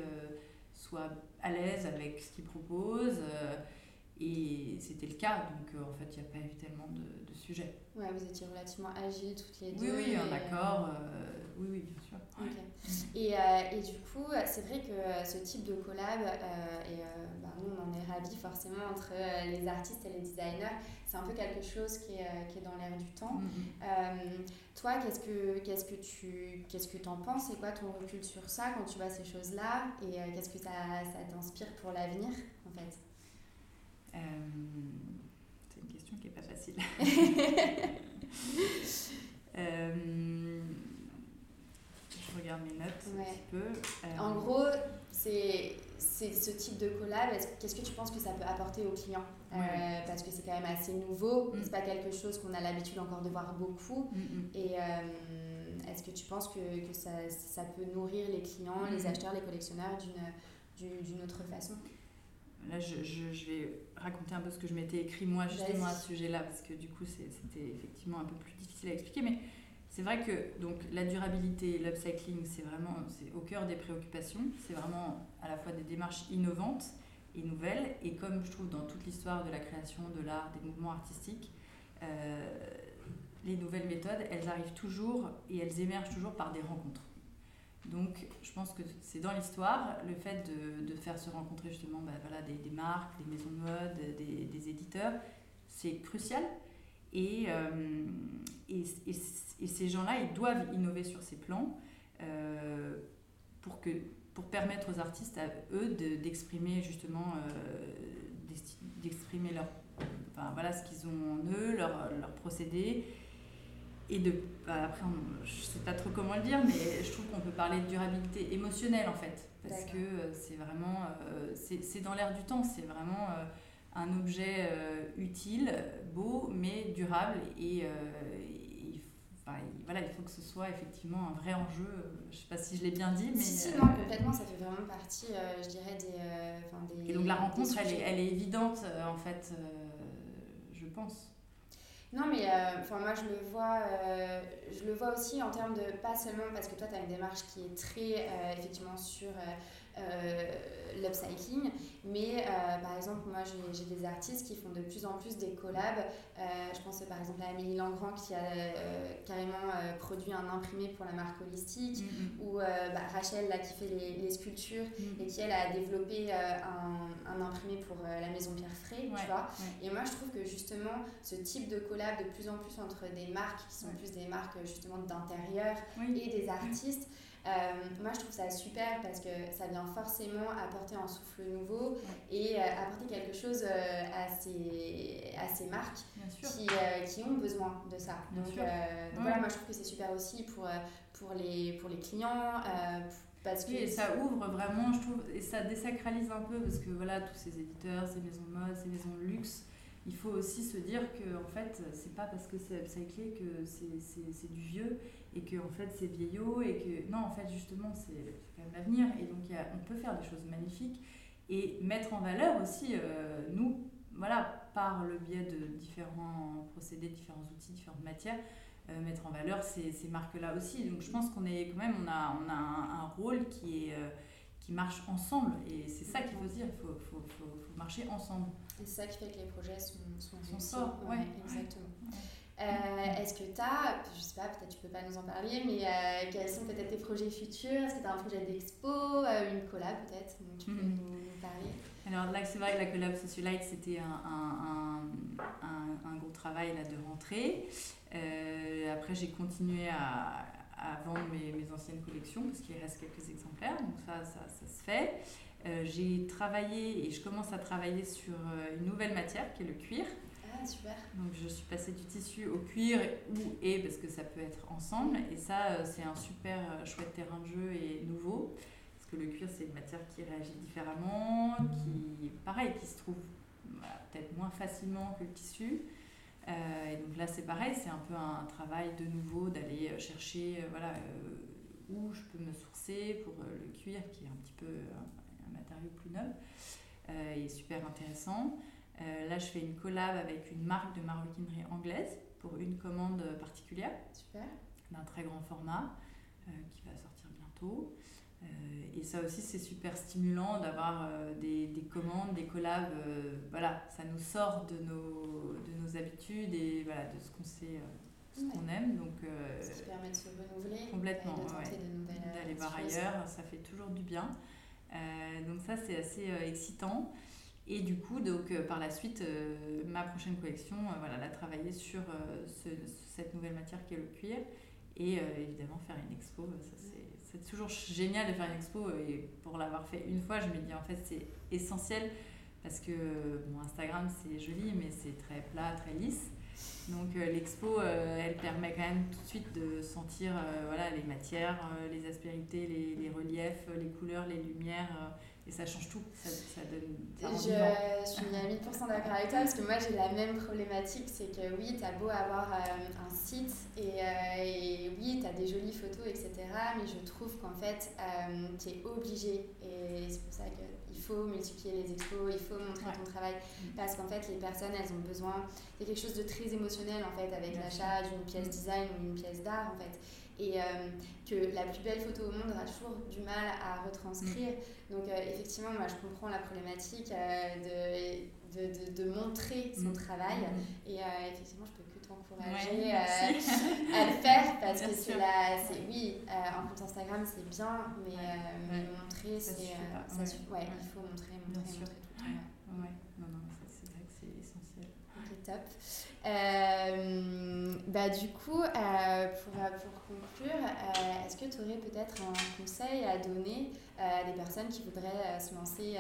soit à l'aise avec ce qu'ils proposent. Euh, et c'était le cas, donc euh, en fait, il n'y a pas eu tellement de, de sujets. Ouais, vous étiez relativement agiles toutes les deux. Oui, oui, en accord. Euh, oui, oui, bien sûr. Et, et, du coup, c'est vrai que ce type de collab, et bah, nous, on en est ravis forcément entre les artistes et les designers, c'est un peu quelque chose qui est, qui est dans l'air du temps. Mm-hmm. toi, qu'est-ce que, qu'est-ce que tu qu'est-ce que en penses? C'est quoi ton recul sur ça quand tu vois ces choses-là? Et qu'est-ce que ça, ça t'inspire pour l'avenir, en fait? Euh, c'est une question qui n'est pas facile. Euh, je regarde mes notes un petit peu. Euh, en gros, c'est ce type de collab. Qu'est-ce que tu penses que ça peut apporter aux clients? Parce que c'est quand même assez nouveau. Mm. C'est pas quelque chose qu'on a l'habitude encore de voir beaucoup. Mm, mm. Et est-ce que tu penses que, que ça, ça, peut nourrir les clients, les acheteurs, les collectionneurs d'une autre façon? Là, je, je, vais raconter un peu ce que je m'étais écrit moi justement à ce sujet-là, parce que du coup, c'était effectivement un peu plus difficile à expliquer. Mais c'est vrai que donc, la durabilité, l'upcycling, c'est vraiment au cœur des préoccupations. C'est vraiment à la fois des démarches innovantes et nouvelles. Et comme je trouve dans toute l'histoire de la création, de l'art, des mouvements artistiques, euh, les nouvelles méthodes, elles arrivent toujours et elles émergent toujours par des rencontres. Donc, je pense que c'est dans l'histoire, le fait de, de, faire se rencontrer justement bah, voilà, des, marques, des maisons de mode, des, éditeurs, c'est crucial. Et, euh, et, et, ces gens-là, ils doivent innover sur ces plans euh, pour, permettre aux artistes, à eux, d'exprimer justement, euh, leur, ce qu'ils ont en eux, leur, leur procédé et de bah, après je sais pas trop comment le dire mais je trouve qu'on peut parler de durabilité émotionnelle en fait. Parce que euh, c'est vraiment euh, c'est dans l'air du temps. C'est vraiment euh, un objet utile beau mais durable. Et, voilà, il faut que ce soit effectivement un vrai enjeu. Je ne sais pas si je l'ai bien dit, mais... Si, non, complètement, ça fait vraiment partie, je dirais, des, des... Et donc la rencontre, elle est, elle est, évidente, en fait, je pense. Non, mais euh, enfin moi, je le, vois, euh, je le vois aussi en termes de, pas seulement parce que toi, tu une démarche qui est très, euh, effectivement, sur l'upcycling, mais par exemple, moi, j'ai des artistes qui font de plus en plus des collabs. je pense par exemple à Amélie Langrand qui a carrément produit un imprimé pour la marque Holistique, mm-hmm. ou bah, Rachel là, qui fait les, les sculptures mm-hmm. et qui, elle, a développé un, un, imprimé pour la maison Pierre Fray, tu vois. Et moi, je trouve que justement, ce type de collab de plus en plus entre des marques qui sont plus des marques justement d'intérieur et des artistes. Euh, moi, je trouve ça super parce que ça vient forcément apporter un souffle nouveau et euh, apporter quelque chose euh, à, ces, à ces marques qui, qui, ont besoin de ça. donc, voilà, moi, je trouve que c'est super aussi pour, pour, les, pour les clients. parce que et ça ouvre vraiment, je trouve, et ça désacralise un peu parce que voilà, tous ces éditeurs, ces maisons de mode, ces maisons de luxe, il faut aussi se dire que en fait c'est pas parce que c'est upcyclé que c'est du vieux et que en fait c'est vieillot et que non en fait justement c'est quand même l'avenir et donc on peut faire des choses magnifiques et mettre en valeur aussi euh, nous voilà par le biais de différents procédés différents outils différentes matières euh, mettre en valeur ces, marques là aussi. Donc je pense qu'on est quand même on a on a un, rôle qui est euh, qui marche ensemble et c'est ça qu'il faut dire il faut, faut, marcher ensemble c'est ça qui fait que les projets sont, sont, sont forts. Ouais, exactement. Est-ce que tu as, je sais pas, peut-être tu peux pas nous en parler, mais quels sont peut-être tes projets futurs? Est-ce que tu as un projet d'expo, une collab peut-être Tu peux mhm. nous, parler? Alors là, c'est vrai que la collab Socialite, c'était un, un, un, un, gros travail là, de rentrée. après, j'ai continué à, à vendre mes, mes, anciennes collections parce qu'il reste quelques exemplaires, donc ça, ça, ça se fait. Euh, j'ai travaillé et je commence à travailler sur euh, une nouvelle matière qui est le cuir. Ah, super. Donc je suis passée du tissu au cuir ou et parce que ça peut être ensemble. Et ça, euh, c'est un super chouette terrain de jeu et nouveau. Parce que le cuir, c'est une matière qui réagit différemment, qui, pareil, qui se trouve peut-être moins facilement que le tissu. Euh, et donc là, c'est pareil, c'est un peu un travail de nouveau d'aller chercher euh, voilà, où je peux me sourcer pour le cuir, qui est un petit peu un, matériau plus neuf et super intéressant. là, je fais une collab avec une marque de maroquinerie anglaise pour une commande particulière. Super. D'un très grand format qui va sortir bientôt. Euh, et ça aussi, c'est super stimulant d'avoir euh, des, des, commandes, des collabs. Euh, voilà, ça nous sort de nos, de nos habitudes et voilà, de ce qu'on sait, ce qu'on aime. Donc, ce qui permet de se renouveler. Complètement, D'aller voir ailleurs, ça fait toujours du bien. Donc ça, c'est assez excitant. Et du coup, donc, par la suite, ma prochaine collection, voilà, la travailler sur ce, cette nouvelle matière qui est le cuir. Et évidemment, faire une expo, c'est toujours génial de faire une expo et pour l'avoir fait une fois, je me dis en fait c'est essentiel parce que mon Instagram c'est joli mais c'est très plat, très lisse. Donc euh, l'expo, euh, elle permet quand même tout de suite de sentir euh, voilà, les matières, les aspérités, les, les, reliefs, les couleurs, les lumières. Et ça change tout, ça, ça donne. je, suis à 1000% d'accord avec toi parce que moi j'ai la même problématique c'est que oui, tu as beau avoir euh, un site et, euh, et oui, tu as des jolies photos, etc. Mais je trouve qu'en fait, euh, tu es obligé et c'est pour ça qu'il faut multiplier les expos, il faut montrer ton travail mm. parce qu'en fait, les personnes elles ont besoin. A quelque chose de très émotionnel en fait avec l'achat d'une pièce design ou une pièce d'art en fait et euh, que la plus belle photo au monde aura toujours du mal à retranscrire. Mm. Donc euh, effectivement, moi je comprends la problématique euh, de, de, de, montrer son mm. travail mm. et effectivement je peux que t'encourager à le faire parce que c'est la, oui, un compte Instagram c'est bien, mais, montrer c'est, ça, ouais, il faut montrer, montrer, montrer tout le temps. Ouais. non, non, c'est vrai que c'est essentiel. Ok, top. Euh, bah, du coup, euh, pour, pour, conclure, euh, est-ce que tu aurais peut-être un conseil à donner à des personnes qui voudraient se lancer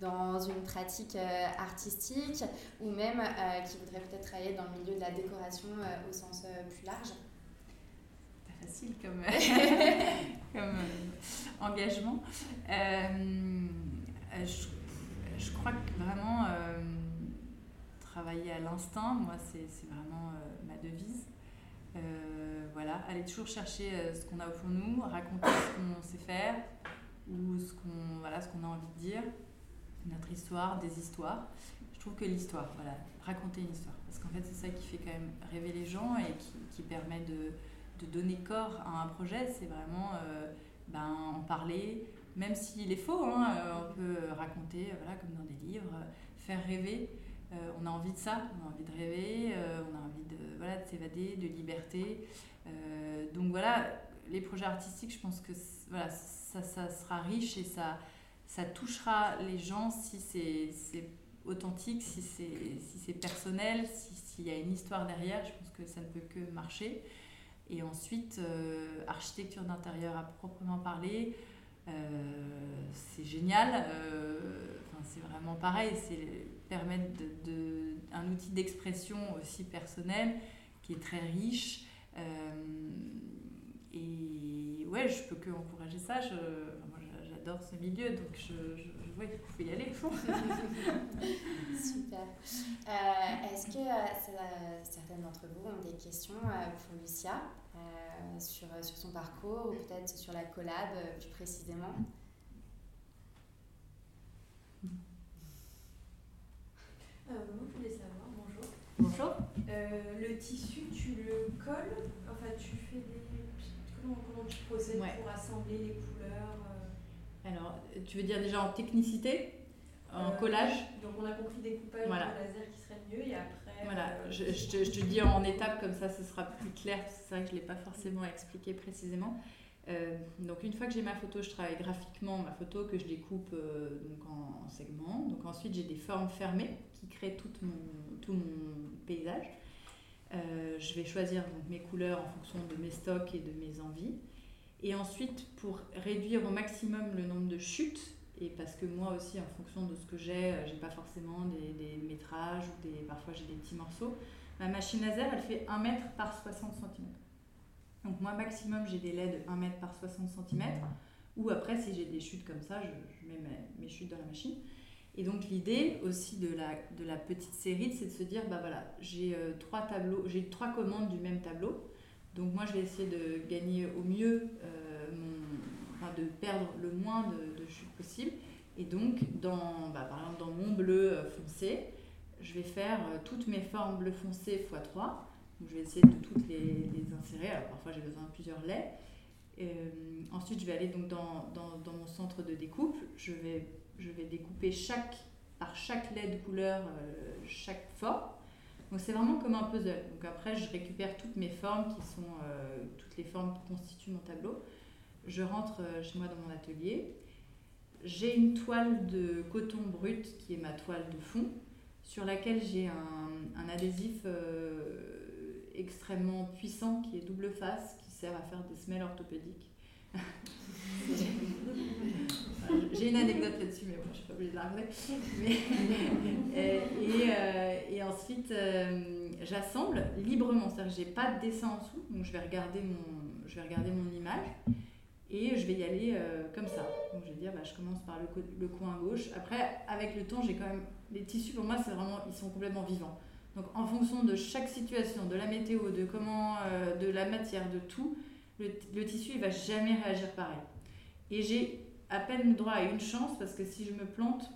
dans une pratique artistique ou même qui voudraient peut-être travailler dans le milieu de la décoration au sens plus large? Pas facile comme, comme engagement. Je, je, crois que vraiment travailler à l'instinct, moi, c'est vraiment euh, ma devise. Euh, voilà, aller toujours chercher euh, ce qu'on a au fond de nous, raconter ce qu'on sait faire ou ce qu'on voilà, qu'on a envie de dire, notre histoire, des histoires. Je trouve que l'histoire, voilà, raconter une histoire, parce qu'en fait c'est ça qui fait quand même rêver les gens et qui, permet de, de, donner corps à un projet, c'est vraiment ben, en parler, même s'il est faux, hein, on peut raconter, voilà, comme dans des livres, faire rêver. Euh, on a envie de ça, on a envie de rêver, euh, on a envie de, voilà, de s'évader, de liberté. Euh, donc voilà, les projets artistiques, je pense que voilà, ça, ça, sera riche et ça, ça touchera les gens si c'est authentique, si c'est si personnel, s'il y a une histoire derrière, je pense que ça ne peut que marcher. Et ensuite, architecture d'intérieur à proprement parler, c'est génial. c'est vraiment pareil, c'est permettre de, un outil d'expression aussi personnel qui est très riche. Euh, et ouais, je peux que encourager ça. Je, j'adore ce milieu, donc je, je, vois qu'il faut y aller. Super. Euh, est-ce que euh, certaines d'entre vous ont des questions pour Lucia? Sur, sur son parcours ou peut-être sur la collab plus précisément Euh, moi, je voulais savoir, bonjour. Bonjour. Euh, le tissu, tu le colles? Enfin, tu fais des. Comment, comment tu procèdes pour assembler les couleurs euh? Alors, tu veux dire déjà en technicité? En collage? Donc on a compris découpage Voilà. de laser qui serait mieux et après. Voilà, je, te, je te dis en étapes comme ça, ce sera plus clair. C'est vrai que je ne l'ai pas forcément expliqué précisément. Euh, donc une fois que j'ai ma photo, je travaille graphiquement ma photo que je découpe euh, donc en, en segments. Donc ensuite j'ai des formes fermées qui créent tout mon, tout mon paysage. Euh, je vais choisir donc, mes couleurs en fonction de mes stocks et de mes envies. Et ensuite pour réduire au maximum le nombre de chutes, et parce que moi aussi en fonction de ce que j'ai, euh, j'ai pas forcément des, des métrages ou des, parfois j'ai des petits morceaux. Ma machine laser elle fait 1 mètre par 60 cm. Donc moi maximum j'ai des LED 1 mètre par 60 cm ou après si j'ai des chutes comme ça je, mets mes, mes chutes dans la machine. Et donc l'idée aussi de la, de la petite série c'est de se dire bah voilà j'ai euh, trois tableaux, j'ai trois commandes du même tableau. Donc moi je vais essayer de gagner au mieux euh, de perdre le moins de, de chutes possible. Et donc dans, bah, par exemple dans mon bleu euh, foncé, je vais faire euh, toutes mes formes bleu foncé x 3. Donc, je vais essayer de toutes les, insérer. Alors parfois j'ai besoin de plusieurs laits. Euh, ensuite je vais aller donc dans, dans, mon centre de découpe. Je vais, je vais découper chaque, par chaque lait de couleur euh, chaque forme. Donc c'est vraiment comme un puzzle. Donc après je récupère toutes mes formes qui sont toutes les formes qui constituent mon tableau. Je rentre chez moi dans mon atelier. J'ai une toile de coton brut qui est ma toile de fond sur laquelle j'ai un, un adhésif euh, extrêmement puissant qui est double face qui sert à faire des semelles orthopédiques. J'ai une anecdote là-dessus, mais bon, je suis pas obligée de la raconter. Mais- et, et, euh, et ensuite, euh, j'assemble librement, c'est-à-dire que j'ai pas de dessin en dessous, donc je vais regarder mon, je vais regarder mon image et je vais y aller euh, comme ça. Donc je vais dire, bah, je commence par le, co- le coin gauche. Après, avec le temps, j'ai quand même les tissus. Pour moi, c'est vraiment, ils sont complètement vivants. Donc en fonction de chaque situation, de la météo, de comment, euh, de la matière, de tout, le, le tissu, il va jamais réagir pareil. Et j'ai à peine droit à une chance parce que si je me plante,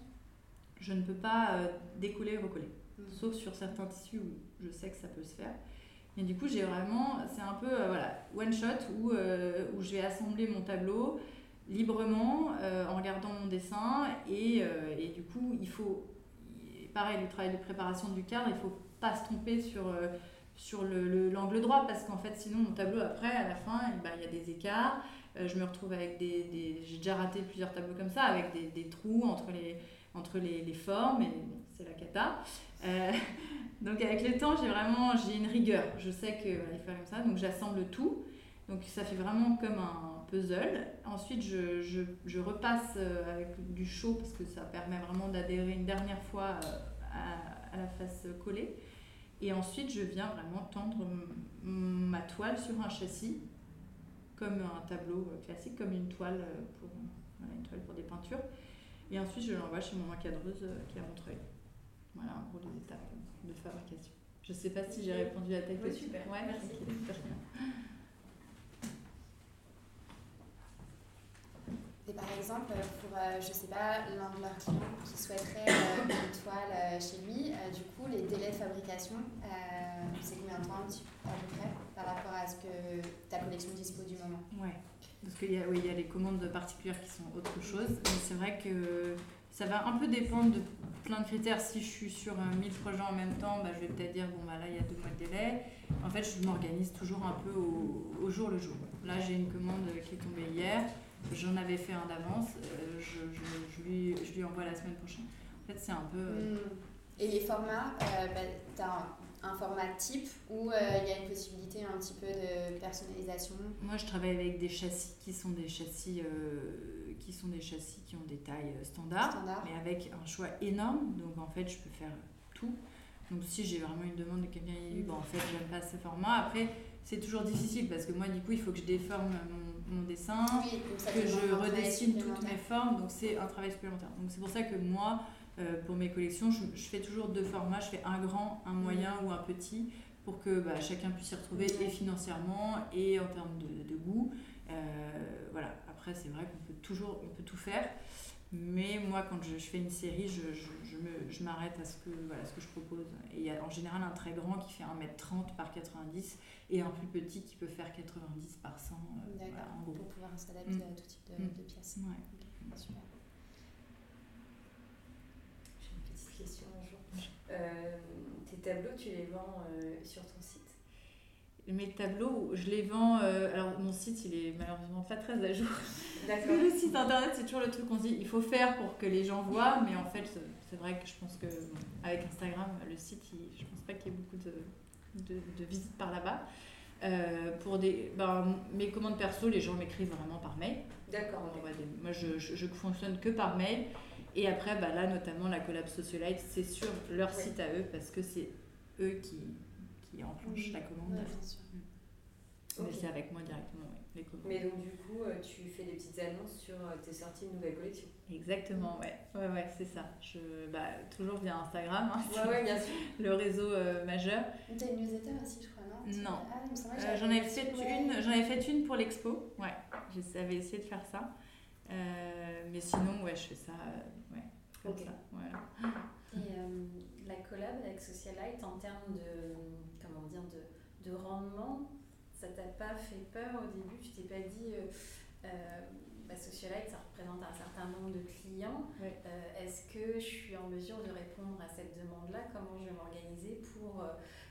je ne peux pas euh, décoller et recoller. Sauf sur certains tissus où je sais que ça peut se faire. Mais du coup, j'ai vraiment, c'est un peu euh, voilà, one shot où, euh, où je vais assembler mon tableau librement euh, en regardant mon dessin et, et du coup, il faut, pareil, le travail de préparation du cadre, il faut pas se tromper sur, sur le- le- l'angle droit parce qu'en fait, sinon, mon tableau après, à la fin, eh ben, il y a des écarts. Je me retrouve avec des, des- j'ai déjà raté plusieurs tableaux comme ça avec des, des trous entre les entre les, les formes et c'est la cata. Euh, donc avec le temps j'ai vraiment j'ai une rigueur. Je sais que voilà, il faut faire comme ça donc j'assemble tout. Donc ça fait vraiment comme un puzzle. Ensuite je, je, repasse euh, avec du chaud parce que ça permet vraiment d'adhérer une dernière fois euh, à, à la face collée. Et ensuite je viens vraiment tendre ma toile sur un châssis comme un tableau classique, comme une toile pour, une toile pour des peintures. Et ensuite, je l'envoie chez mon encadreuse euh, qui est à Montreuil. Voilà, en gros, les étapes de fabrication. Je sais pas si j'ai répondu à ta Oui, question. super. Ouais, Merci. Et par exemple, pour, euh, je sais pas, l'un de leurs clients qui souhaiterait euh, une toile euh, chez lui, euh, du coup, les délais de fabrication, euh, c'est combien de temps un petit- à peu près par rapport à ce que ta collection dispose du moment? Ouais, parce qu'il y, oui, y a les commandes particulières qui sont autre chose, mais c'est vrai que ça va un peu dépendre de plein de critères. Si je suis sur euh, 1000 projets en même temps, bah, je vais peut-être dire, bon, bah, là, il y a deux mois de délai. En fait, je m'organise toujours un peu au, jour le jour. Là, j'ai une commande qui est tombée hier, j'en avais fait un d'avance, euh, je, je- lui, je lui envoie la semaine prochaine. En fait, c'est un peu... euh, Hmm. Et les formats, euh, bah, un, format type où euh, il y a une possibilité un petit peu de personnalisation Moi, je travaille avec des châssis qui sont des châssis, euh, qui sont des châssis qui ont des tailles euh, standards, standard mais avec un choix énorme. Donc, en fait, je peux faire tout. Donc, si j'ai vraiment une demande de quelqu'un qui dit, bon, en fait, j'aime pas ce format. Après, c'est toujours difficile parce que moi, du coup, il faut que je déforme mon, mon dessin, Oui, que je redessine toutes mes formes. Donc, c'est un travail supplémentaire. Donc, c'est pour ça que moi, euh, pour mes collections, je, je fais toujours deux formats. Je fais un grand, un moyen ou un petit pour que bah, chacun puisse s'y retrouver Ouais. et financièrement et en termes de, de goût. Euh, voilà. Après, c'est vrai qu'on peut toujours, on peut tout faire. Mais moi, quand je, je fais une série, je, je, m'arrête à ce que, voilà, ce que je propose. Et il y a en général un très grand qui fait 1m30 par 90 et un plus petit qui peut faire 90 par 100. euh, D'accord, voilà, pour pouvoir s'adapter Mm. à tout type de, Mm. de pièces. Ouais. Ok, super. Question un jour. tes tableaux, tu les vends sur ton site? Mes tableaux, je les vends. alors, mon site, il est malheureusement pas très à jour. D'accord. le site internet, c'est toujours le truc qu'on se dit il faut faire pour que les gens voient, mais en fait, c'est vrai que je pense que avec Instagram, le site, je pense pas qu'il y ait beaucoup de, de, de visites par là-bas. Euh, pour des, ben, mes commandes perso, les gens m'écrivent vraiment par mail. D'accord. moi, je, je, fonctionne que par mail. Et après, bah, là, notamment, la collab Socialite, c'est sur leur site à eux parce que c'est eux qui, qui enclenchent la commande. Mm. Mais c'est avec moi directement, les commandes. Mais donc, du coup, euh, tu fais des petites annonces sur euh, tes sorties de nouvelles collections Exactement, ouais. Ouais, ouais, c'est ça. Je, bah, toujours via Instagram. Hein, ouais, ouais, bien sûr. Le réseau majeur. Tu as une newsletter aussi, je crois. Non? Ah, euh, j'en avais fait une. J'en avais fait une pour l'expo. Ouais. J'avais essayé de faire ça. Euh, mais sinon, ouais, je fais ça. Euh, ouais. Ok. Ça, voilà. Et la collab avec Socialite en termes de comment dire de, de rendement, ça t'a pas fait peur au début? Tu t'es pas dit bah, Socialite, ça représente un certain nombre de clients. Est-ce que je suis en mesure de répondre à cette demande-là? Comment je vais m'organiser pour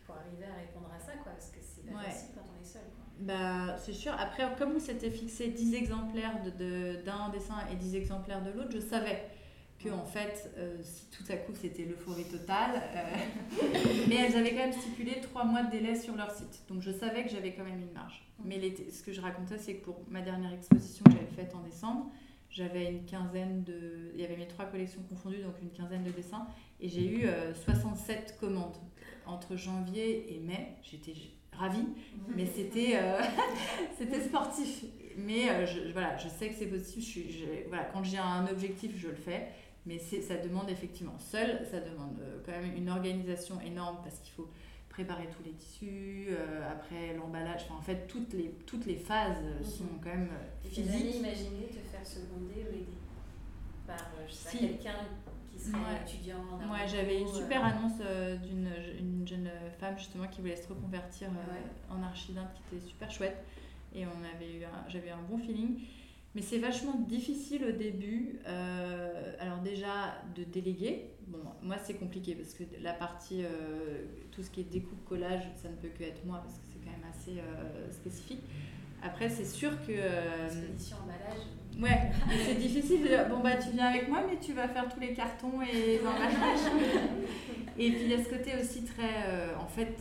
pour arriver à répondre à ça, quoi, parce que c'est pas facile quand on est seul. Quoi. Bah, c'est sûr. Après, comme on s'était fixé 10 exemplaires d'un de, d'un dessin et 10 exemplaires de l'autre, je savais que en fait, euh, si tout à coup c'était l'euphorie totale, euh, mais elles avaient quand même stipulé 3 mois de délai sur leur site. Donc je savais que j'avais quand même une marge. Mais ce que je racontais, c'est que pour ma dernière exposition que j'avais faite en décembre, j'avais une quinzaine de. Il y avait mes trois collections confondues, donc une quinzaine de dessins. Et j'ai eu 67 euh, commandes entre janvier et mai. J'étais ravie, mais c'était c'était sportif. Mais voilà, je sais que c'est possible. Je voilà, quand j'ai un objectif, je le fais. Mais ça demande effectivement, seul, ça demande euh, quand même une organisation énorme parce qu'il faut préparer tous les tissus, après l'emballage, enfin, en fait toutes les, toutes les phases mhm. sont quand même physiques. Vous imaginé te faire seconder ou aider par si. quelqu'un ouais. j'avais une super euh. annonce euh, d'une une jeune femme justement qui voulait se reconvertir euh, en archidinte qui était super chouette. Et on avait eu j'avais un bon feeling. Mais c'est vachement difficile au début. alors déjà de déléguer. Bon, moi c'est compliqué parce que la partie, tout ce qui est découpe, collage, ça ne peut que être moi parce que c'est quand même assez spécifique. Après c'est sûr que... Expédition, emballage. Ouais, c'est difficile de dire, bon bah tu viens avec moi mais tu vas faire tous les cartons et les emballages. et puis il y a ce côté aussi très, euh, en fait,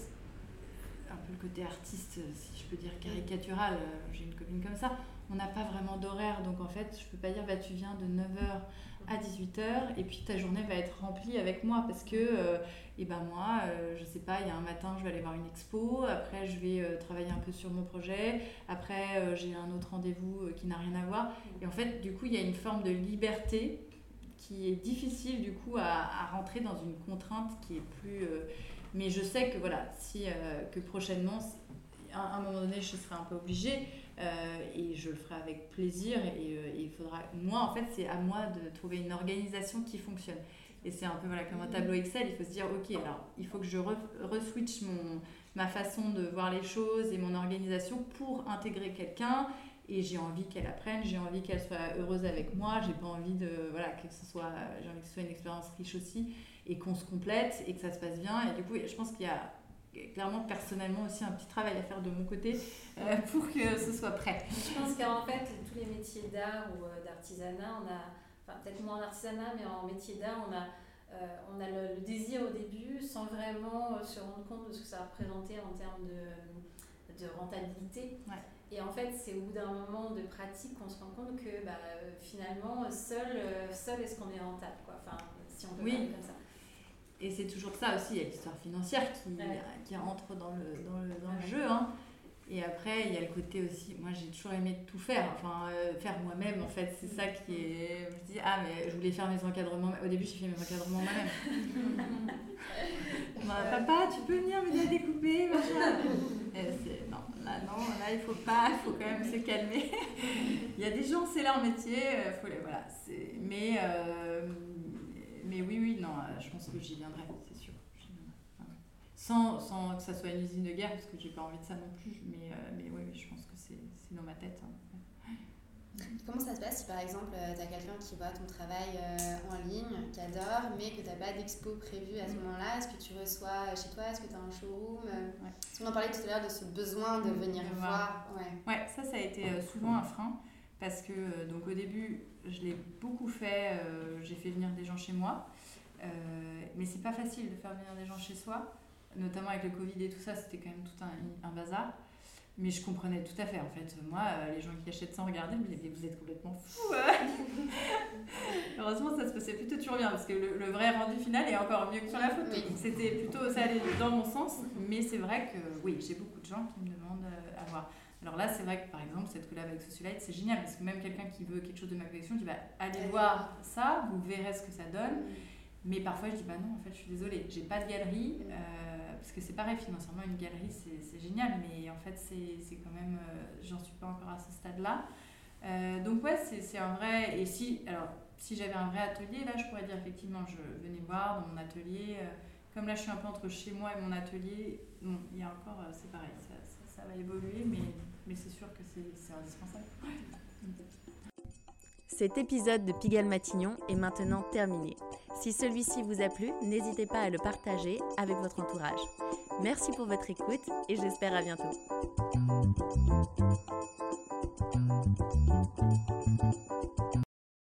un peu le côté artiste, si je peux dire caricatural, euh, j'ai une copine comme ça, on n'a pas vraiment d'horaire donc en fait je peux pas dire bah tu viens de 9h à 18h et puis ta journée va être remplie avec moi parce que euh, et ben moi euh, je sais pas il y a un matin je vais aller voir une expo après je vais euh, travailler un peu sur mon projet après j'ai un autre rendez-vous qui n'a rien à voir. Et en fait du coup il y a une forme de liberté qui est difficile du coup à, à rentrer dans une contrainte qui est plus mais je sais que voilà si que prochainement à un moment donné je serai un peu obligée euh, et je le ferai avec plaisir. Et, euh, il faudra, moi, en fait, c'est à moi de trouver une organisation qui fonctionne. Et c'est un peu voilà, comme un tableau Excel, il faut se dire, ok, alors il faut que je re-switch mon, ma façon de voir les choses et mon organisation pour intégrer quelqu'un. Et j'ai envie qu'elle apprenne, j'ai envie qu'elle soit heureuse avec moi, j'ai pas envie de, voilà, que ce soit, j'ai envie que ce soit une expérience riche aussi et qu'on se complète et que ça se passe bien. Et du coup, je pense qu'il y a clairement personnellement aussi un petit travail à faire de mon côté euh, pour que ce soit prêt. Je pense qu'en fait, tous les métiers d'art ou euh, d'artisanat, on a, enfin peut-être moins en artisanat, mais en métier d'art, on a, euh, on a le, désir au début sans vraiment se rendre compte de ce que ça représentait en termes de, de rentabilité. Et en fait, c'est au bout d'un moment de pratique qu'on se rend compte que bah, finalement, seul, seul est-ce qu'on est rentable. Quoi. Enfin, si on peut oui. parler comme ça. Et c'est toujours ça aussi, il y a l'histoire financière qui, qui entre dans le, dans le, dans le jeu. Hein. Et après, il y a le côté aussi, moi j'ai toujours aimé tout faire, enfin euh, faire moi-même en fait, c'est ça qui est. Je me dis, ah mais je voulais faire mes encadrements, au début j'ai fait mes encadrements moi-même. papa, tu peux venir me découper, machin. non, là non, là il faut pas, il faut quand même se calmer. il y a des gens, c'est leur métier, euh, faut les, voilà. Mais. Euh, mais oui, oui, non, euh, je pense que j'y viendrai, c'est sûr. Sans, sans, que ça soit une usine de guerre, parce que j'ai pas envie de ça non plus. Mais, euh, mais oui, je pense que c'est dans ma tête. Hein. Comment ça se passe si par exemple tu as quelqu'un qui voit ton travail en ligne, qui adore, mais que tu n'as pas d'expo prévue à ce moment-là Est-ce que tu reçois chez toi Est-ce que tu as un showroom On en parlait tout à l'heure de ce besoin de venir voir. Ouais. ouais, ça, ça a été souvent un frein parce que donc au début, je l'ai beaucoup fait, j'ai fait venir des gens chez moi. Euh, mais c'est pas facile de faire venir des gens chez soi, notamment avec le Covid et tout ça, c'était quand même tout un, un, bazar. Mais je comprenais tout à fait en fait. Moi, euh, les gens qui achètent sans regarder, me disaient Vous êtes complètement fou Heureusement, ça se passait plutôt toujours bien parce que le, vrai rendu final est encore mieux que sur la photo. C'était plutôt, ça allait dans mon sens. Mais c'est vrai que oui, j'ai beaucoup de gens qui me demandent euh, à voir. Alors là, c'est vrai que par exemple, cette collab avec Socialite, c'est génial parce que même quelqu'un qui veut quelque chose de ma collection dit bah, Allez voir ça, vous verrez ce que ça donne. Mais parfois, je dis, bah non, en fait, je suis désolée, j'ai pas de galerie, euh, parce que c'est pareil, financièrement, une galerie, c'est génial, mais en fait, c'est quand même, euh, j'en suis pas encore à ce stade-là. Euh, donc, ouais, c'est un vrai. Et si, alors, si j'avais un vrai atelier, là, je pourrais dire, effectivement, je venais voir dans mon atelier. comme là, je suis un peu entre chez moi et mon atelier, bon, il y a encore, c'est pareil, ça, ça, va évoluer, mais, mais c'est sûr que c'est indispensable. Cet épisode de Pigalle Matignon est maintenant terminé. Si celui-ci vous a plu, n'hésitez pas à le partager avec votre entourage. Merci pour votre écoute et j'espère à bientôt.